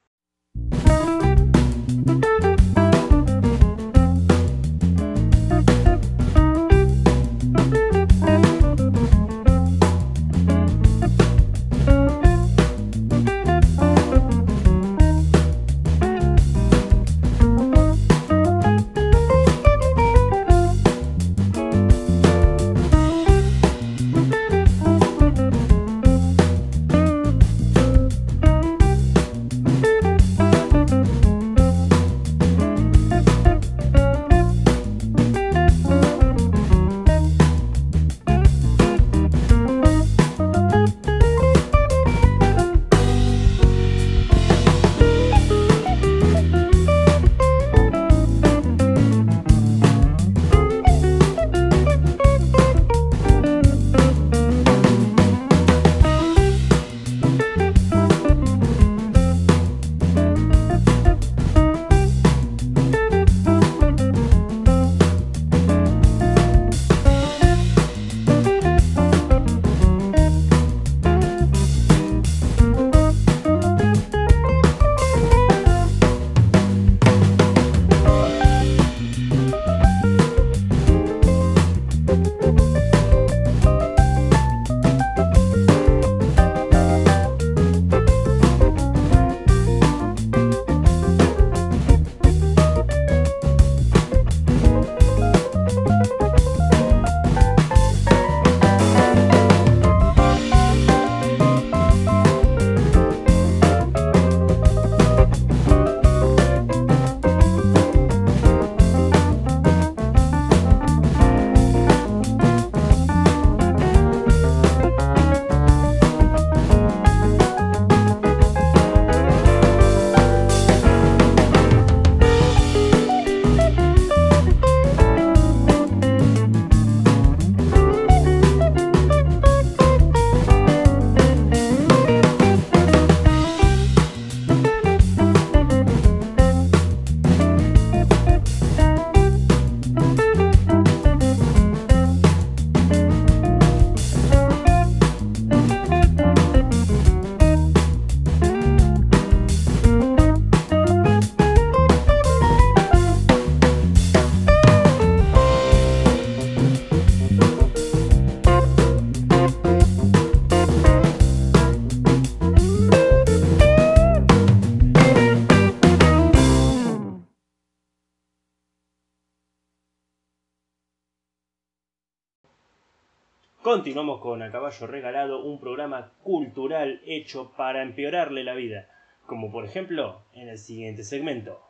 Continuamos con A Caballo Regalado, un programa cultural hecho para empeorarle la vida, como por ejemplo en el siguiente segmento.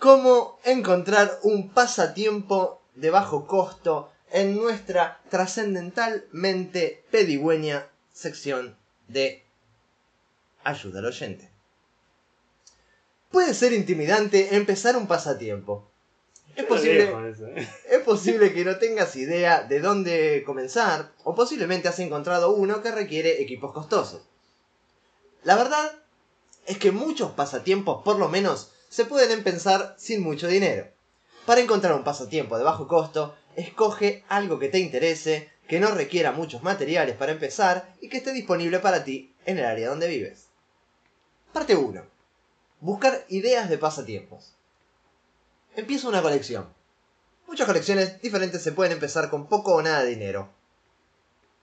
¿Cómo encontrar un pasatiempo de bajo costo en nuestra trascendentalmente pedigüeña sección de Ayuda al oyente? Puede ser intimidante empezar un pasatiempo. Es posible, ¿eh? es posible que no tengas idea de dónde comenzar, o posiblemente has encontrado uno que requiere equipos costosos. La verdad es que muchos pasatiempos, por lo menos, se pueden empezar sin mucho dinero. Para encontrar un pasatiempo de bajo costo, escoge algo que te interese, que no requiera muchos materiales para empezar y que esté disponible para ti en el área donde vives. Parte 1. Buscar ideas de pasatiempos. Empieza una colección. Muchas colecciones diferentes se pueden empezar con poco o nada de dinero.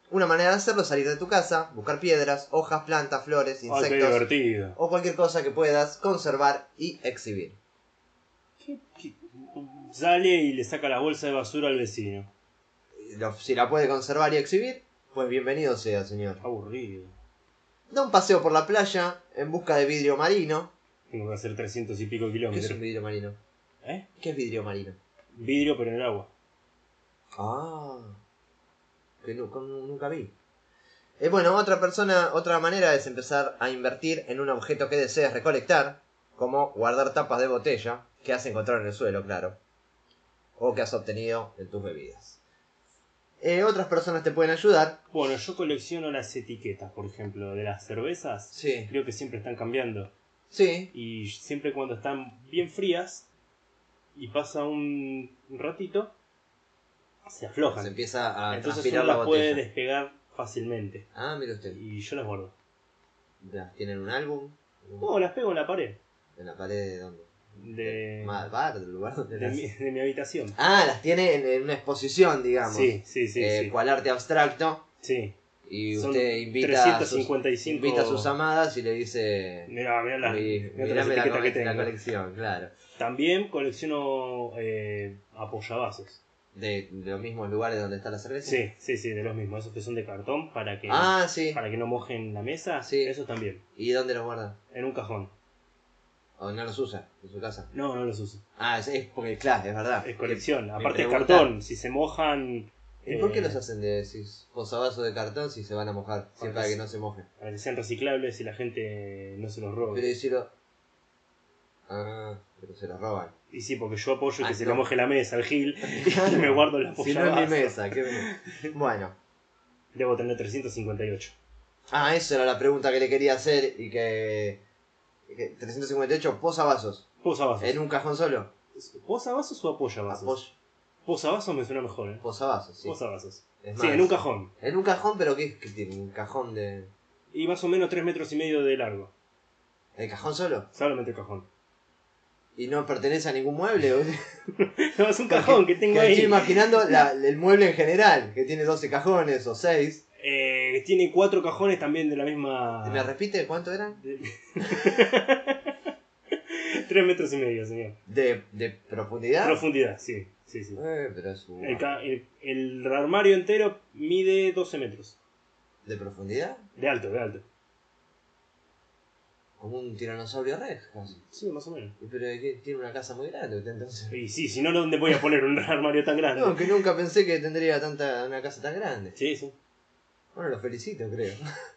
Una manera de hacerlo es salir de tu casa, buscar piedras, hojas, plantas, flores, Ay, qué insectos o cualquier cosa que puedas conservar y exhibir. ¿Qué- qué- Sale y le saca la bolsa de basura al vecino. Si la puede conservar y exhibir, pues bienvenido sea, señor. Aburrido. Da un paseo por la playa en busca de vidrio marino. Tengo que hacer 300 y pico ¿Qué es kilómetros. un vidrio marino? ¿Eh? ¿Qué es vidrio marino? Vidrio pero en el agua. Ah, que nunca vi. Eh, bueno, otra persona, otra manera es empezar a invertir en un objeto que desees recolectar, como guardar tapas de botella que has encontrado en el suelo, claro, o que has obtenido en tus bebidas. Eh, otras personas te pueden ayudar. Bueno, yo colecciono las etiquetas, por ejemplo, de las cervezas. Sí, Creo que siempre están cambiando. sí, Y siempre cuando están bien frías y pasa un ratito, se aflojan. se empieza a Entonces transpirar uno la las puede botella. despegar fácilmente. Ah, mire usted. Y yo las guardo. Ya, ¿Tienen un álbum? No, las pego en la pared. ¿En la pared de dónde? De, bar, del lugar donde de, las- mi, de mi habitación. Ah, las tiene en, en una exposición, digamos. Sí, sí, sí. Eh, sí. cual arte abstracto. Sí. Y Son usted invita a, sus, 355 invita a sus amadas y le dice... Mirá, mirá las, "Mi- mirá mirame la, colección, claro. También colecciono eh, apoyavasos. De, de los mismos lugares donde está la cerveza. Sí, sí, sí, de los mismos. Esos que son de cartón para que, Ah, sí. para que no mojen la mesa. Sí. Eso también. ¿Y dónde los guarda? En un cajón. ¿O no los usa? ¿En su casa? No, no los uso. Ah, es, es porque, claro, es verdad. Es colección. Aparte es cartón. Si se mojan. ¿Y por qué eh, los hacen de decís, posavasos de cartón si se van a mojar? Siempre para que no se mojen. Para que sean reciclables y la gente no se los robe. Pero decirlo... Ah, pero se los roban. Y sí, porque yo apoyo Ah, que se le moje la mesa al gil [LAUGHS] y me guardo la Si no es mi mesa, qué... Bueno. Debo tener 358. Ah, esa era la pregunta que le quería hacer y que... que 358 posavasos. Posavasos. ¿En un cajón solo? ¿Posavasos o apoyavasos? Apoyo. Posavasos me suena mejor, ¿eh? Posavasos, sí. Posavasos. Sí, en un cajón. En un cajón, pero ¿qué, qué tiene? Un cajón de... Y más o menos 3 metros y medio de largo. ¿El cajón solo? Solamente el cajón. ¿Y no pertenece a ningún mueble? [LAUGHS] No, es un cajón que tengo Que ahí. Estoy imaginando la- el mueble en general, que tiene 12 cajones o 6. Eh, tiene cuatro cajones también de la misma. ¿Me repite cuánto eran? 3 [LAUGHS] metros y medio, señor. ¿De, de profundidad? Profundidad, sí. sí, sí. Eh, pero es un- El, ca- el- el armario entero mide 12 metros. ¿De profundidad? De alto, de alto. Como un tiranosaurio rex, casi. Sí, más o menos. Y Pero es que tiene una casa muy grande entonces. Y sí, si no, ¿dónde voy a poner un [LAUGHS] armario tan grande? No, que nunca pensé que tendría tanta una casa tan grande. Sí, sí. Bueno, lo felicito, creo.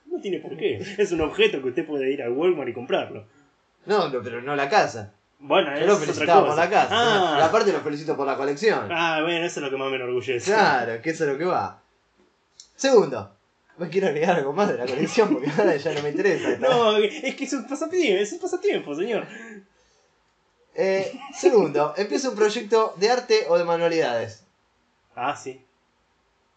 No tiene por qué. Es un objeto que usted puede ir al Walmart y comprarlo. No, no, pero no la casa. Bueno, Yo lo es otra felicitaba por cosa. la casa. Ah, Y aparte lo felicito por la colección. ah, bueno, eso es lo que más me enorgullece. Claro, que eso es lo que va. Segundo, me quiero agregar algo más de la colección porque [LAUGHS] ahora ya no me interesa. No, es que es un pasatiempo, es un pasatiempo, señor. Eh, segundo, empieza un proyecto de arte o de manualidades. Ah, sí.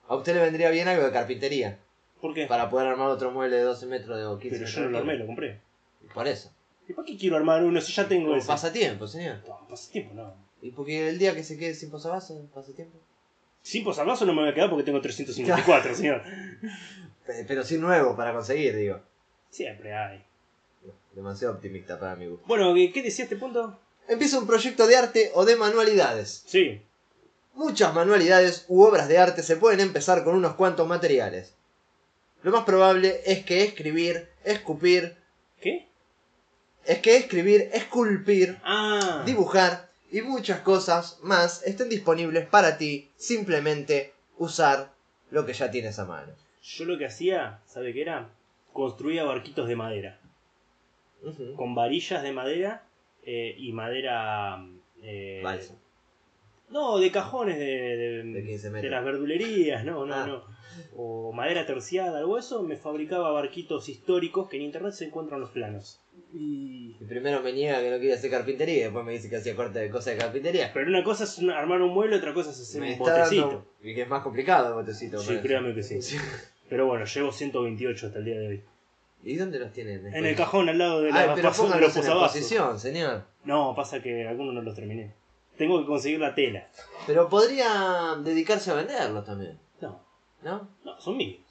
A usted le vendría bien algo de carpintería ¿Por qué? para poder armar otro mueble de 12 metros de o 15 Pero yo no lo armé, lo compré. Por eso. ¿Y para qué quiero armar uno si ya tengo Como ese? pasatiempo, señor. No, pasatiempo no. Y porque el día que se quede sin posavasos, pasatiempo. Sin posavasos no me voy a quedar porque tengo 354, [LAUGHS] señor. Pe- Pero sin nuevo para conseguir, digo. Siempre hay. Demasiado optimista para mi gusto. Bueno, ¿qué, qué decía este punto? Empieza un proyecto de arte o de manualidades. Sí. Muchas manualidades u obras de arte se pueden empezar con unos cuantos materiales. Lo más probable es que escribir, escupir, ¿Qué? es que escribir, esculpir, Ah. dibujar y muchas cosas más estén disponibles para ti simplemente usar lo que ya tienes a mano. Yo lo que hacía, ¿sabe qué era? Construía barquitos de madera. Con varillas de madera eh, y madera... eh, Balsa. No, de cajones de, de, De 15 de metros. las verdulerías, no, no, Ah. no. O madera terciada, algo eso, me fabricaba barquitos históricos que en internet se encuentran los planos. Y... Y primero me niega que no quiere hacer carpintería y después me dice que hacía corte de cosas de carpintería. Pero una cosa es armar un mueble, otra cosa es hacer Me un botecito. dando- Y que es más complicado el botecito. Sí, créame que sí. [LAUGHS] Pero bueno, llevo 128 hasta el día de hoy. ¿Y dónde los tienen? En el cajón al lado de, Ay, la pero paso- de los en exposición, señor. No, pasa que algunos no los terminé. Tengo que conseguir la tela. Pero podría dedicarse a venderlos también, No, ¿no? no, son míos.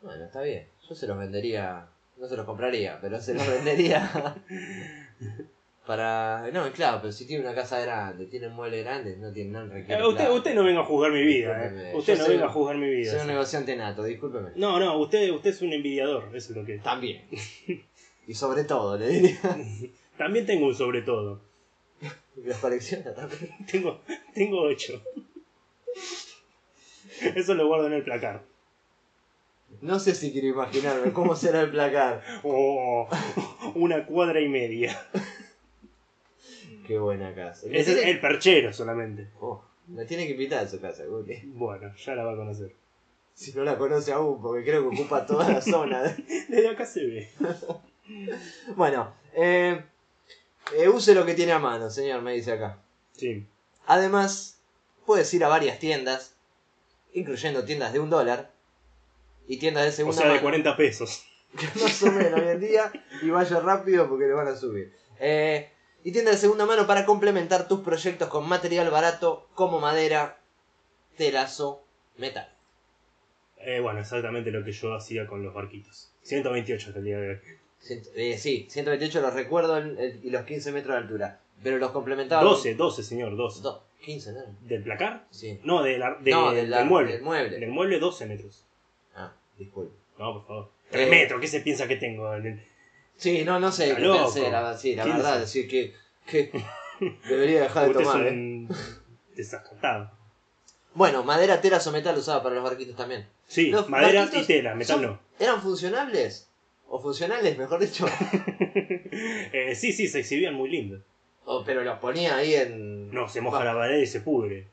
Bueno, está bien. Yo se los vendería. No se los compraría, pero se los vendería. [LAUGHS] para. No, claro, pero si tiene una casa grande, tiene un mueble grande, no tiene no requiere Eh, usted, plata. usted no venga a juzgar mi vida. Eh. Usted yo no soy venga a juzgar mi vida. Soy un negociante nato, discúlpeme. No, no, usted, usted es un envidiador, eso es lo que es. También. [LAUGHS] y sobre todo, le diría. [LAUGHS] También tengo un sobre todo. Los colecciona también. [LAUGHS] Tengo, tengo ocho. Eso lo guardo en el placar. No sé si quiero imaginarme cómo será el placar. Oh, una cuadra y media. Qué buena casa. Ese es el perchero solamente. Oh, me tiene que invitar a su casa, Guti. Bueno, ya la va a conocer. Si no la conoce aún, porque creo que ocupa toda la [LAUGHS] zona. Desde acá se ve. Bueno, eh, eh, use lo que tiene a mano, señor, me dice acá. Sí. Además, puedes ir a varias tiendas, incluyendo tiendas de un dólar y tiendas de O segunda sea, de mano. 40 pesos. [LAUGHS] más o menos hoy en día y vaya rápido porque le van a subir. Eh, y tiendas de segunda mano para complementar tus proyectos con material barato como madera, telas o metal. Eh, bueno, exactamente lo que yo hacía con los barquitos. 128 hasta el día de hoy. Eh, sí, 128 los recuerdo y los 15 metros de altura. Pero los complementaba. 12, 12, señor, 12. Do- 15, ¿no? ¿Del placar? Sí. No, de la- de- no, del, del mueble. Del mueble. Del mueble 12 metros. Ah, disculpe. No, por favor. 3 Eh. metros, ¿qué se piensa que tengo? Sí, no, no sé, qué loco. pensé, la, sí, la 15. verdad, decir que, que debería dejar de Usted tomar. es ¿eh? un desacatado. Bueno, madera, telas o metal usaba para los barquitos también. Sí, Los madera y tela, metal son- no. ¿Eran funcionables? ¿O funcionales, mejor dicho? [LAUGHS] Eh, sí, sí, se exhibían muy lindos. O, pero los ponía ahí en... No, se moja la pared y se pudre.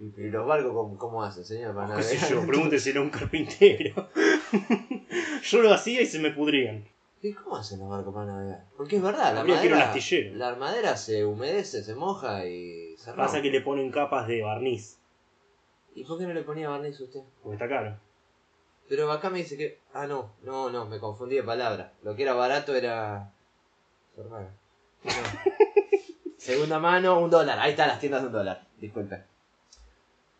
¿Y los barcos cómo, cómo hacen, señor? Para ¿Qué sé yo? Pregúnteselo a un carpintero. [LAUGHS] yo lo hacía y se me pudrían. ¿Y cómo hacen los barcos para navegar? Porque es verdad, la Habría que ir a un madera, la madera se humedece, se moja y se rompe. Pasa que le ponen capas de barniz, ¿Y por qué no le ponía barniz usted? porque está caro. Pero acá me dice que... Ah, no, no, no, me confundí de palabra. Lo que era barato era... Sormaga. No. [LAUGHS] Segunda mano, un dólar. Ahí están las tiendas de un dólar. Disculpe.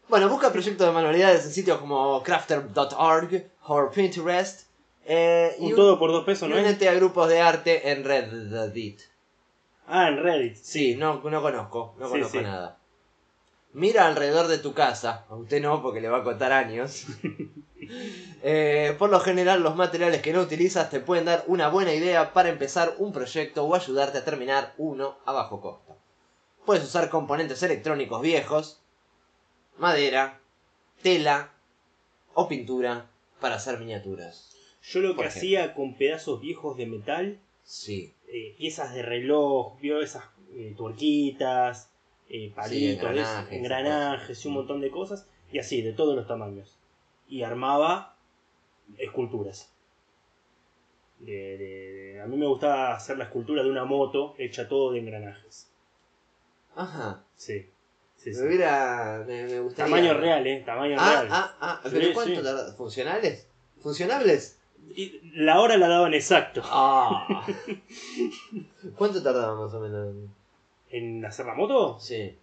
Bueno, busca proyectos de manualidades en sitios como crafter.org o Pinterest. Eh, y Un todo por dos pesos, ¿no es? únete a grupos de arte en Reddit. Ah, en Reddit. Sí, no, no conozco, no Sí, conozco sí. nada. Mira alrededor de tu casa, a usted no, porque le va a costar años. [LAUGHS] Eh, por lo general, los materiales que no utilizas te pueden dar una buena idea para empezar un proyecto o ayudarte a terminar uno a bajo costo. Puedes usar componentes electrónicos viejos, madera, tela o pintura para hacer miniaturas. Yo lo que hacía con pedazos viejos de metal, Sí, eh, piezas de reloj, vio esas eh, tuerquitas, eh, palitos, engranajes, engranajes y un montón de cosas, y así, de todos los tamaños. Y armaba esculturas. De- de- de- a mí me gustaba hacer la escultura de una moto hecha todo de engranajes. ajá. Sí, sí, sí. Me hubiera. Me, me gustaría. Tamaño real, ¿eh? Tamaño Ah, real. ah, ah. Sí, ¿Pero cuánto tarda- ¿Funcionales? ¿Funcionables? Y la hora la daban exacto. Ah. [LAUGHS] ¿Cuánto tardaba más o menos? ¿En hacer la moto? Sí.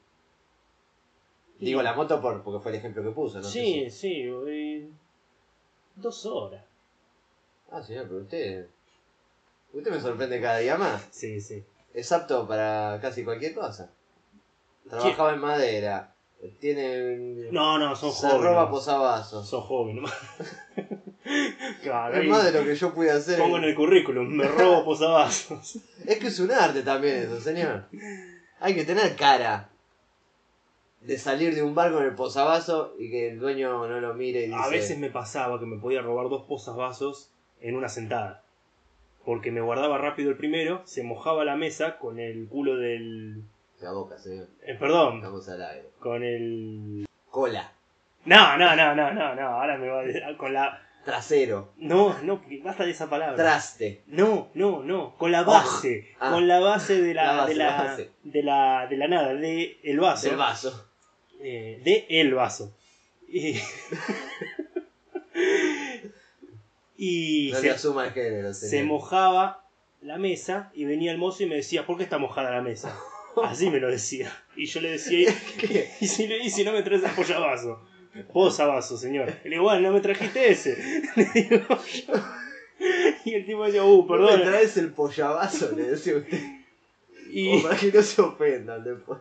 Digo la moto por, porque fue el ejemplo que puso, ¿no? sí, sí. eh, dos horas. Ah, señor, pero usted. Usted me sorprende cada día más. Sí, sí. Es apto para casi cualquier cosa. Trabajaba en madera. Tiene. No, no, son Se jóvenes. roba posavasos. Son jóvenes. [LAUGHS] claro, Es más de lo que yo pude hacer. pongo en el currículum, me robo posavasos. [LAUGHS] Es que es un arte también eso, señor. Hay que tener cara de salir de un barco en el posavasos y que el dueño no lo mire y dice... A veces me pasaba que me podía robar dos posavasos en una sentada. Porque me guardaba rápido el primero, se mojaba la mesa con el culo del... La boca, señor. eh, perdón, Estamos al aire. con el... Cola. No, no, no, no, no, no, ahora me va a... Con la... Trasero. No, no, porque basta de esa palabra. Traste. No, no, no, con la base, Ah. con la base de la, La base, de, la, la base. de la de la nada, de el vaso, Del vaso. eh, de el vaso. Y, [LAUGHS] y No se, asuma el género, se mojaba la mesa y venía el mozo y me decía, ¿por qué está mojada la mesa? Así me lo decía. Y yo le decía, [LAUGHS] ¿Qué? ¿y si, le- y si no me traes el pollavaso? Posavaso, señor. Le digo, bueno, no me trajiste ese. [LAUGHS] Le digo yo. Y el tipo decía, uh, ¿Por qué perdón. traes el pollavazo? Le decía usted. Y, Como para que no se ofendan después.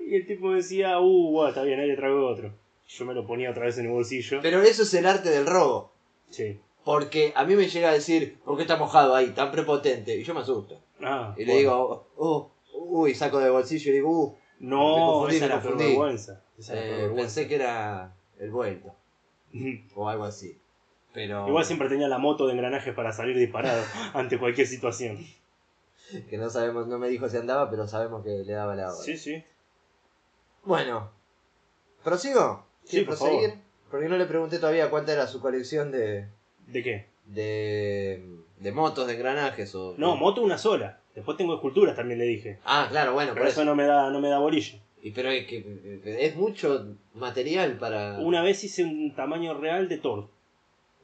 y el tipo decía, uh, bueno, está bien, ahí le traigo otro. Yo me lo ponía otra vez en el bolsillo. Pero eso es el arte del robo. Sí. Porque a mí me llega a decir, ¿por qué está mojado ahí, tan prepotente? Y yo me asusto. Ah, Y le digo, oh, uy, saco del bolsillo y digo, uh, me no, confundí, esa me la confundí. vergüenza. Esa era la eh, vergüenza. pensé que era el vuelto. [LAUGHS] O algo así. Pero. Igual siempre tenía la moto de engranajes para salir disparado [LAUGHS] ante cualquier situación. Que no sabemos, no me dijo si andaba, pero sabemos que le daba la hora. Sí, sí. Bueno, ¿prosigo? Sí, ¿Quiere por proseguir? favor. Porque no le pregunté todavía cuánta era su colección de. ¿De qué? de. de motos, de engranajes o. No, moto una sola. Después tengo esculturas también le dije. Ah, claro, bueno, Pero por eso eso. no me da, no me da bolilla. Y pero es que es mucho material para. Una vez hice un tamaño real de Thor,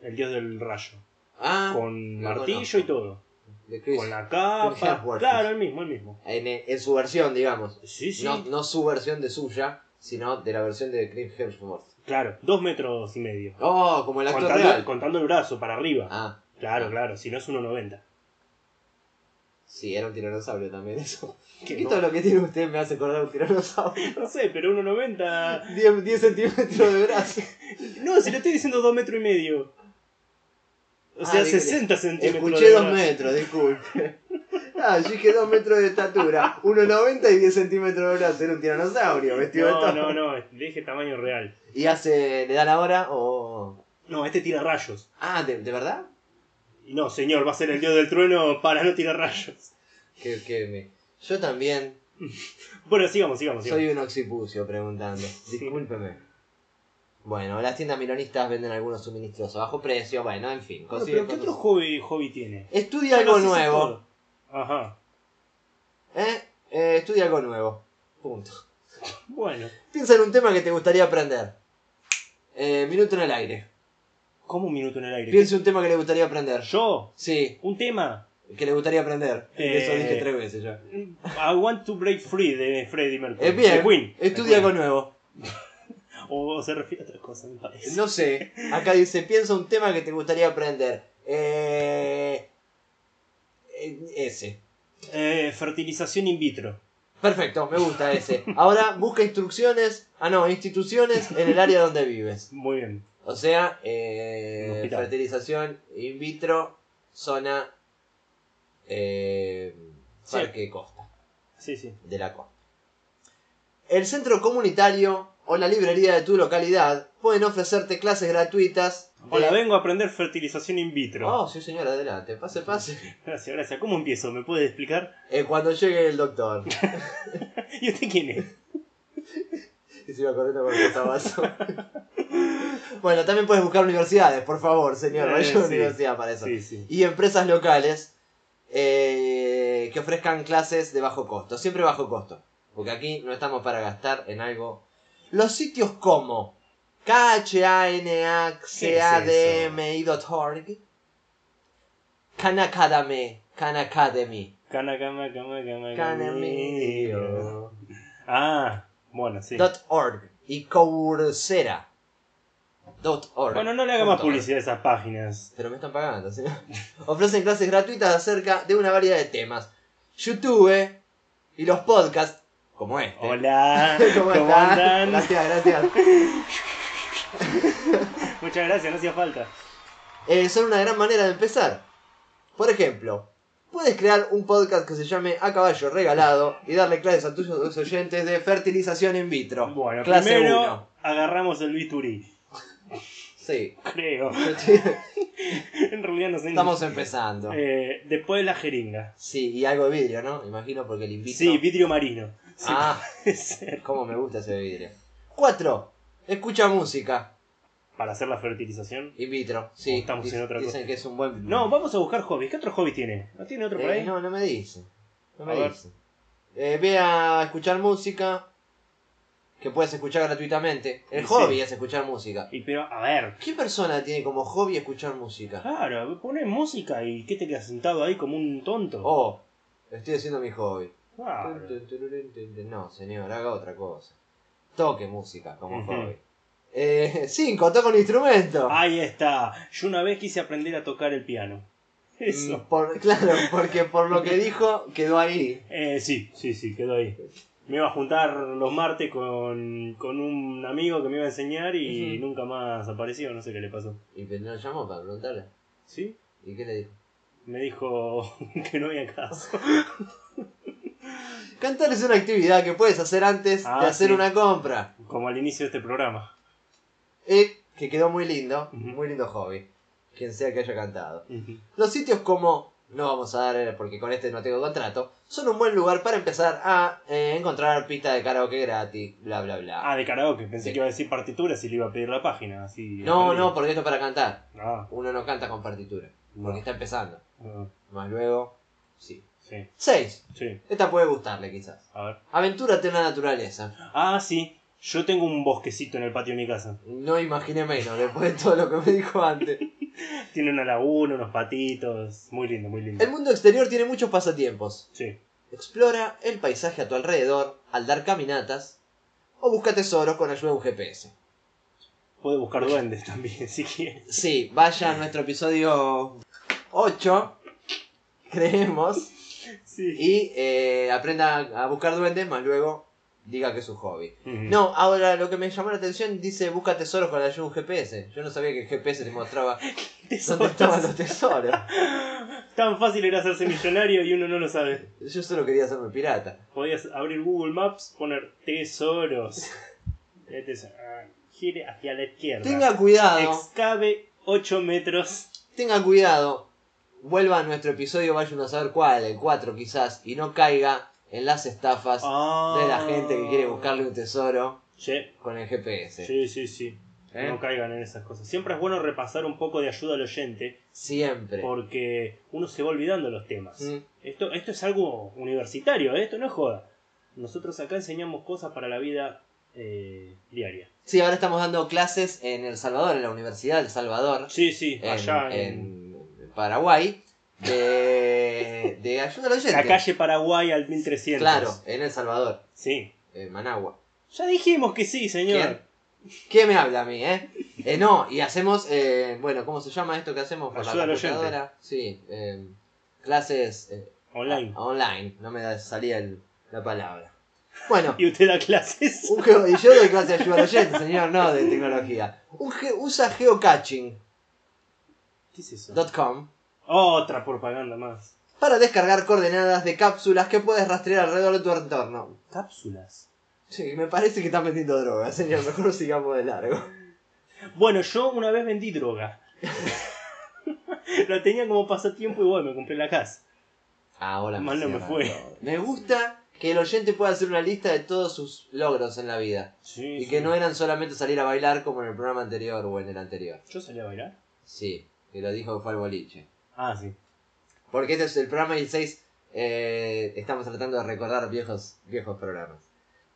el dios del rayo. Ah, Con lo martillo conozco. y todo. de Chris. Con la capa. Claro, el mismo, el mismo. en, en su versión, digamos. Sí, sí. No, no su versión de suya, sino de la versión de Chris Hemsworth. Claro, dos metros y medio. Oh, como el actor Contando, real. contando el brazo para arriba. Ah, Claro, claro, si no es 1,90. Sí, era un tiranosaurio también eso. ¿Qué no. todo lo que tiene usted me hace acordar a un tiranosaurio? No sé, pero 1,90. 10, 10 centímetros de brazo. No, si le estoy diciendo dos metros y medio. O Ah, sea, dije, 60 centímetros. Escuché de 2 brazo. metros, disculpe. Ah, yo dije 2 metros de estatura, 1,90 y 10 centímetros de brazo. Era un tiranosaurio vestido de No, todo. no, no, le dije tamaño real. ¿Y hace, le da la hora o...? No, este tira rayos. Ah, ¿de, de verdad? No, señor, va a ser el dios del trueno para no tirar rayos. Que, que me... Yo también [LAUGHS] Bueno, sigamos, sigamos, sigamos. soy un occipucio preguntando. Discúlpeme. Bueno, las tiendas milonistas venden algunos suministros a bajo precio. Bueno, en fin. Bueno, consigue pero ¿qué cosas. otro hobby, hobby tiene? Estudia algo nuevo. todo. Ajá. ¿Eh? Eh, Estudia algo nuevo. Punto. Bueno, Piensa en un tema que te gustaría aprender. Eh, minuto en el aire. ¿Cómo un minuto en el aire? Piense un tema que le gustaría aprender. ¿Yo? Sí, ¿Un tema? que le gustaría aprender. Eh, Eso dije tres veces ya. I Want to Break Free de Freddie Mercury. Es bien, De Queen. estudia algo nuevo. [LAUGHS] O se refiere a otra cosa, me parece. No sé. Acá dice, piensa un tema que te gustaría aprender. Eh, eh, ese. Eh, fertilización in vitro. Perfecto, me gusta ese. Ahora busca instrucciones, ah no, instituciones en el área donde vives. Muy bien. O sea, eh, fertilización in vitro, zona eh, Sí. Parque Costa, Sí, sí. de la costa. El centro comunitario o la librería de tu localidad pueden ofrecerte clases gratuitas. de- Hola, vengo a aprender fertilización in vitro. Oh, sí señor, adelante, pase, pase. [LAUGHS] Gracias, gracias. ¿Cómo empiezo? ¿Me puede explicar? Eh, cuando llegue el doctor. [LAUGHS] ¿Y usted quién es? [LAUGHS] Y se iba corriendo con el. Bueno, también puedes buscar universidades, por favor, señor. Eh, a una sí. universidad para eso. Sí, sí. Y empresas locales eh, que ofrezcan clases de bajo costo. Siempre bajo costo. Porque aquí no estamos para gastar en algo. Los sitios como khanacadmi.org Khan Academy. Khan Academy. Cama, Academy. Ah, bueno, sí. .org y Coursera. .org. Bueno, no le haga más publicidad a esas páginas. Pero me están pagando, señor. [LAUGHS] Ofrecen clases gratuitas acerca de una variedad de temas. YouTube y los podcasts, como este. Hola, [LAUGHS] ¿Cómo, ¿cómo andan? Gracias, gracias. [LAUGHS] Muchas gracias, no hacía falta. Eh, son una gran manera de empezar. Por ejemplo, puedes crear un podcast que se llame A Caballo Regalado y darle clases a tus oyentes de fertilización in vitro. Bueno, Clase primero 1. agarramos el bisturí. Sí, Creo. [LAUGHS] en realidad no sé. estamos empezando. Eh, después la jeringa. Sí, y algo de vidrio, ¿no? Imagino porque el in vitro... Sí, vidrio marino. Sí, Ah, cómo me gusta ese vidrio. 4. Escucha música. Para hacer la fertilización. In vitro, sí. O estamos en otra dicen cosa. que es un buen... No, vamos a buscar hobbies. ¿Qué otro hobby tiene? ¿No tiene otro por Eh, ahí? no, no me dice. No me dice. Eh, ve a escuchar música. Que puedes escuchar gratuitamente. El hobby es escuchar música. Y pero, a ver. ¿Qué persona tiene como hobby escuchar música? Claro, pones música y ¿qué te quedas sentado ahí como un tonto? Oh, estoy haciendo mi hobby. Claro. No, señor, haga otra cosa. Toque música como hobby. Eh, [LAUGHS] cinco, toca un instrumento. Ahí está. Yo una vez quise aprender a tocar el piano. Eso. Mm, por- [LAUGHS] claro, porque por lo que dijo, quedó ahí. Eh, sí, sí, sí, quedó ahí. Me iba a juntar los martes con, con un amigo que me iba a enseñar y nunca más apareció, no sé qué le pasó. Y no lo llamó para preguntarle. ¿Sí? ¿Y qué le dijo? Me dijo [LAUGHS] que no había caso. [LAUGHS] Cantar es una actividad que puedes hacer antes Ah, de hacer sí. una compra. Como al inicio de este programa. Eh, que quedó muy lindo. Ujú. Muy lindo hobby. quien sea que haya cantado. Los sitios como, no vamos a dar, eh, porque con este no tengo contrato, son un buen lugar para empezar a eh, encontrar pista de karaoke gratis, bla, bla, bla. Ah, de karaoke. Pensé Sí. que iba a decir partituras y le iba a pedir la página. Así, no, no, porque esto es para cantar. Ah, Uno no canta con partitura, porque no. está empezando. Ah, Más luego, sí. sí, 6. sí. Esta puede gustarle quizás. A ver. Aventúrate en la naturaleza. Ah, sí. Yo tengo un bosquecito en el patio de mi casa. No imaginé menos después de todo lo que me dijo antes. [LAUGHS] [LAUGHS] Tiene una laguna, unos patitos. Muy lindo, muy lindo. El mundo exterior tiene muchos pasatiempos. Sí. Explora el paisaje a tu alrededor al dar caminatas o busca tesoros con ayuda de un GPS. Puede buscar duendes también, [LAUGHS] si quiere. Sí, vaya a nuestro episodio 8, creemos, Sí. y eh, aprenda a buscar duendes, más luego diga que es su hobby. No, ahora lo que me llamó la atención dice busca tesoros con la ayuda de un GPS. Yo no sabía que el GPS te mostraba [LAUGHS] dónde estaban los tesoros. [LAUGHS] Tan fácil era hacerse millonario y uno no lo sabe. Yo solo quería hacerme pirata. Podías abrir Google Maps, poner tesoros. [LAUGHS] Eh. Ah, Gire hacia la izquierda. Tenga cuidado, Excave 8 metros. tenga cuidado. Vuelva a nuestro episodio, vaya uno a saber cuál, el 4 quizás, y no caiga en las estafas Ah. de la gente que quiere buscarle un tesoro Sí, con el GPS. sí, sí, sí. ¿Eh? No caigan en esas cosas. Siempre es bueno repasar un poco de ayuda al oyente Siempre. porque uno se va olvidando los temas. Mm. Esto, esto es algo universitario, ¿eh? esto no es joda. Nosotros acá enseñamos cosas para la vida eh, diaria. Sí, ahora estamos dando clases en El Salvador, en la Universidad del Salvador, Sí, sí, en, allá en, en Paraguay, de, de ayuda al oyente. la calle Paraguay al 1300. Claro, en El Salvador, Sí. en Managua. Ya dijimos que sí, señor. ¿Quién? ¿Qué me habla a mí, eh? Eh, no, y hacemos, eh, bueno, ¿cómo se llama esto que hacemos por Ayuda la computadora? Sí, eh, clases eh, Online. a- online, no me da- salía el- la palabra. Bueno, [LAUGHS] Y usted da clases. un geo- y yo doy clase de ayuda al oyente, señor, no de tecnología. Un ge- usa geocaching.com ¿Qué es eso? para Otra propaganda más. descargar coordenadas de cápsulas que puedes rastrear alrededor de tu entorno. Cápsulas. Sí, me parece que está metiendo droga, señor, mejor sigamos de largo. Bueno, yo una vez vendí droga. [LAUGHS] La tenía como pasatiempo y bueno, me compré la casa. Ahora Mal no me fue. todo. Me gusta que el oyente pueda hacer una lista de todos sus logros en la vida. Sí, Y sí. que no eran solamente salir a bailar como en el programa anterior o en el anterior. ¿Yo salí a bailar? Sí, que lo dijo que fue al boliche. Ah, sí. Porque este es el programa 16. eh, estamos tratando de recordar viejos, viejos programas.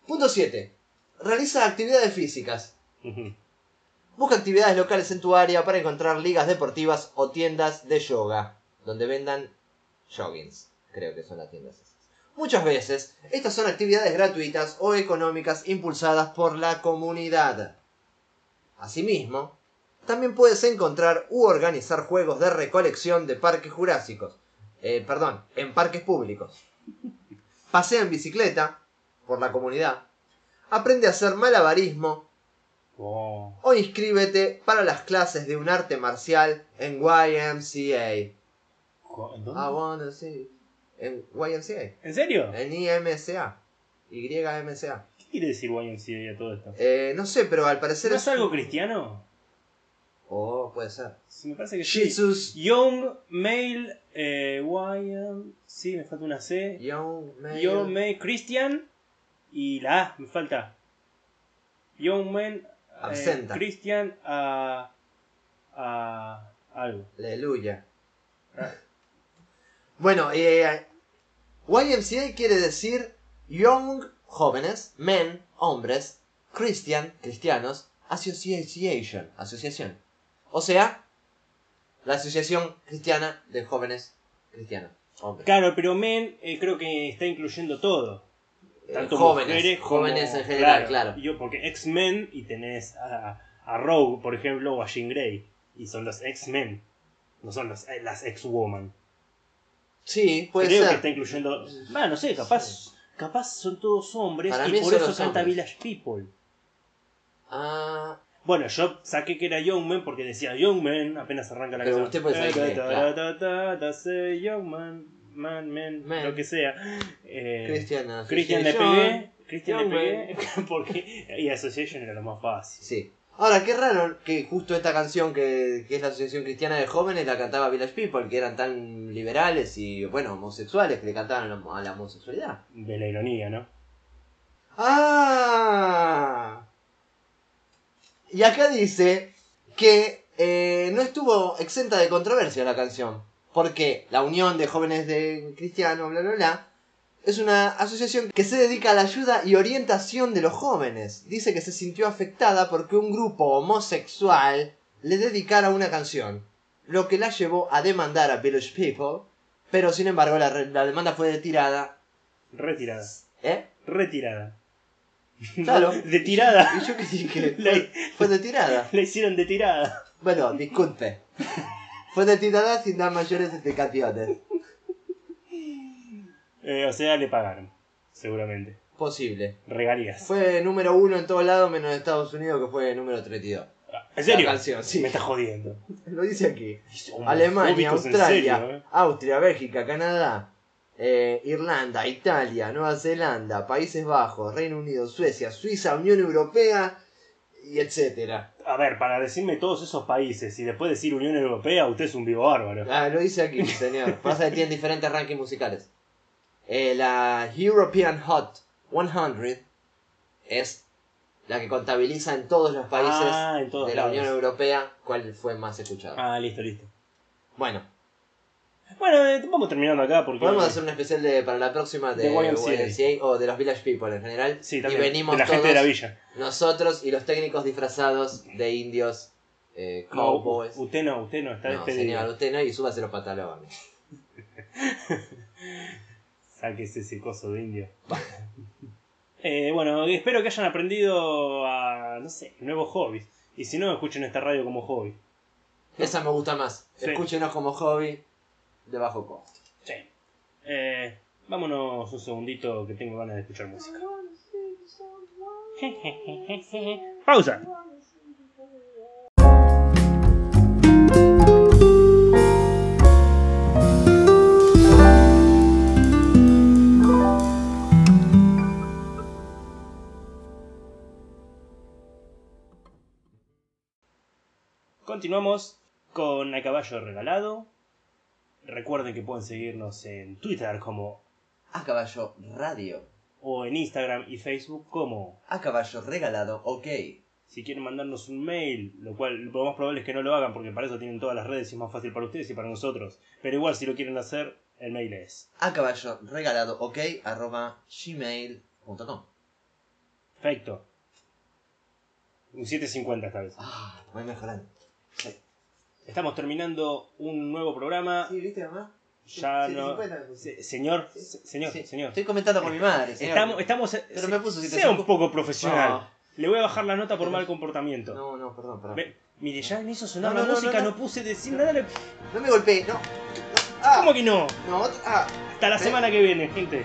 Punto 7. Realiza actividades físicas. Busca actividades locales en tu área para encontrar ligas deportivas o tiendas de yoga, donde vendan joggings. Creo que son las tiendas esas. Muchas veces, estas son actividades gratuitas o económicas impulsadas por la comunidad. Asimismo, también puedes encontrar u organizar juegos de recolección de parques jurásicos. Eh, perdón, en parques públicos. Pasea en bicicleta por la comunidad. Aprende a hacer malabarismo o inscríbete para las clases de un arte marcial en YMCA. I ¿Dónde? wanna see. En YMCA. ¿En serio? En IMCA. YMCA. ¿Qué quiere decir YMCA a todo esto? Eh, no sé, pero al parecer ¿No es algo cristiano? Oh, puede ser. Sí, me parece que sí. Jesus Young Male eh. Sí, me falta una C. Young Man. Young Male Christian y la A, me falta. Young Man eh, Absenta. Christian a... a... algo. Aleluya. Bueno, eh, YMCA quiere decir Young Jóvenes, Men, Hombres, Christian, Cristianos, Association, Asociación. O sea, la Asociación Cristiana de Jóvenes Cristianos. Hombres. Claro, pero men eh, creo que está incluyendo todo. Eh, Tanto jóvenes, mujeres jóvenes como- en general, claro. Yo, porque X-Men y tenés a, a Rogue, por ejemplo, o a Jean Grey. Y son los X-Men. No son los, eh, las X-Woman. Sí, puede Creo que ser. está incluyendo. Ah, no sé, capaz. Capaz son todos hombres Para y por eso canta hombres. Village People. Ah, Bueno, yo saqué que era Young Man porque decía Young Man apenas arranca la Pero canción. usted puede saber Ta, inglés, ta, claro. ta, ta, ta, say Young Man, man, man, lo que sea. Eh, Cristian le pegué. Christian le pegué [LAUGHS] porque. Y Association era lo más fácil. Sí. Ahora, qué raro que justo esta canción que, que es la Asociación Cristiana de Jóvenes la cantaba Village People, que eran tan liberales y, bueno, homosexuales, que le cantaban a la homosexualidad. De la ironía, ¿no? ¡Ah! Y acá dice que eh, no estuvo exenta de controversia la canción. Porque la Unión de Jóvenes de Cristianos, bla, bla, bla, es una asociación que se dedica a la ayuda y orientación de los jóvenes. Dice que se sintió afectada porque un grupo homosexual le dedicara una canción. Lo que la llevó a demandar a Village People. Pero sin embargo la, la demanda fue retirada. Retirada. ¿Eh? Retirada. Claro. [LAUGHS] De tirada. Y yo que dije, [LAUGHS] La- fue, de tirada. [LAUGHS] La hicieron de tirada. Bueno, disculpe. Fue de tirada sin dar mayores explicaciones. Eh, o sea, le pagaron. Seguramente. Posible. Regalías. Fue número uno en todos lados, menos en Estados Unidos, que fue número 32. ¿En serio? La canción, sí. Me estás jodiendo. Lo dice aquí. Alemania, Australia, serio, ¿eh? Austria, Bélgica, Canadá, eh, Irlanda, Italia, Nueva Zelanda, Países Bajos, Reino Unido, Suecia, Suiza, Unión Europea y etcétera. A ver, para decirme todos esos países y después decir Unión Europea, usted es un vivo bárbaro. Ah, lo dice aquí, señor. [LAUGHS] Pasa que tienen diferentes rankings musicales. Eh, la European Hot 100 es la que contabiliza en todos los países Ah, todos de la. Unión Europea cuál fue más escuchado. Ah, listo, listo. Bueno, Bueno, eh, vamos terminando acá porque. podemos hacer un especial de, para la próxima de De YMCA. YMCA o de los Village People en general. Sí, y también. venimos de la todos, gente de la villa. nosotros y los técnicos disfrazados de indios, eh, No, cowboys. usted no, usted no, está no, despedido. señor, usted no, y súbase los pantalones. [LAUGHS] Sáquese ese coso de indio. [LAUGHS] Eh, bueno, espero que hayan aprendido a, no sé, nuevos hobbies. Y si no, escuchen esta radio como hobby. Esa me gusta más. Sí. Escúchenos como hobby de bajo costo. Sí. Eh, vámonos un segundito que tengo ganas de escuchar música. [LAUGHS] Pausa. Continuamos con A Caballo Regalado. Recuerden que pueden seguirnos en Twitter como A caballo radio. o en Instagram y Facebook como A caballo regalado, ok. si quieren mandarnos un mail, lo cual lo más probable es que no lo hagan porque para eso tienen todas las redes y es más fácil para ustedes y para nosotros. Pero igual si lo quieren hacer, el mail es. A caballo regalado, ok, arroba gmail.com. Perfecto. Un 750 esta vez. Ah, voy mejorando. Sí, Estamos terminando un nuevo programa. Sí, ¿viste, mamá? Ya Sí, no. 750 me puse. Se- señor, Sí. se- señor, Sí, señor. Estoy comentando con mi madre. señor. Estamos, estamos. Pero me puso Sea 750. un poco profesional. No. Le voy a bajar la nota por mal comportamiento. No, no, perdón, perdón. Mire, ya me hizo sonar No, la no, música, no, puse decir nada. le- No me golpees, no. Ah, ¿Cómo que no? no, ah. Hasta la semana que viene, gente.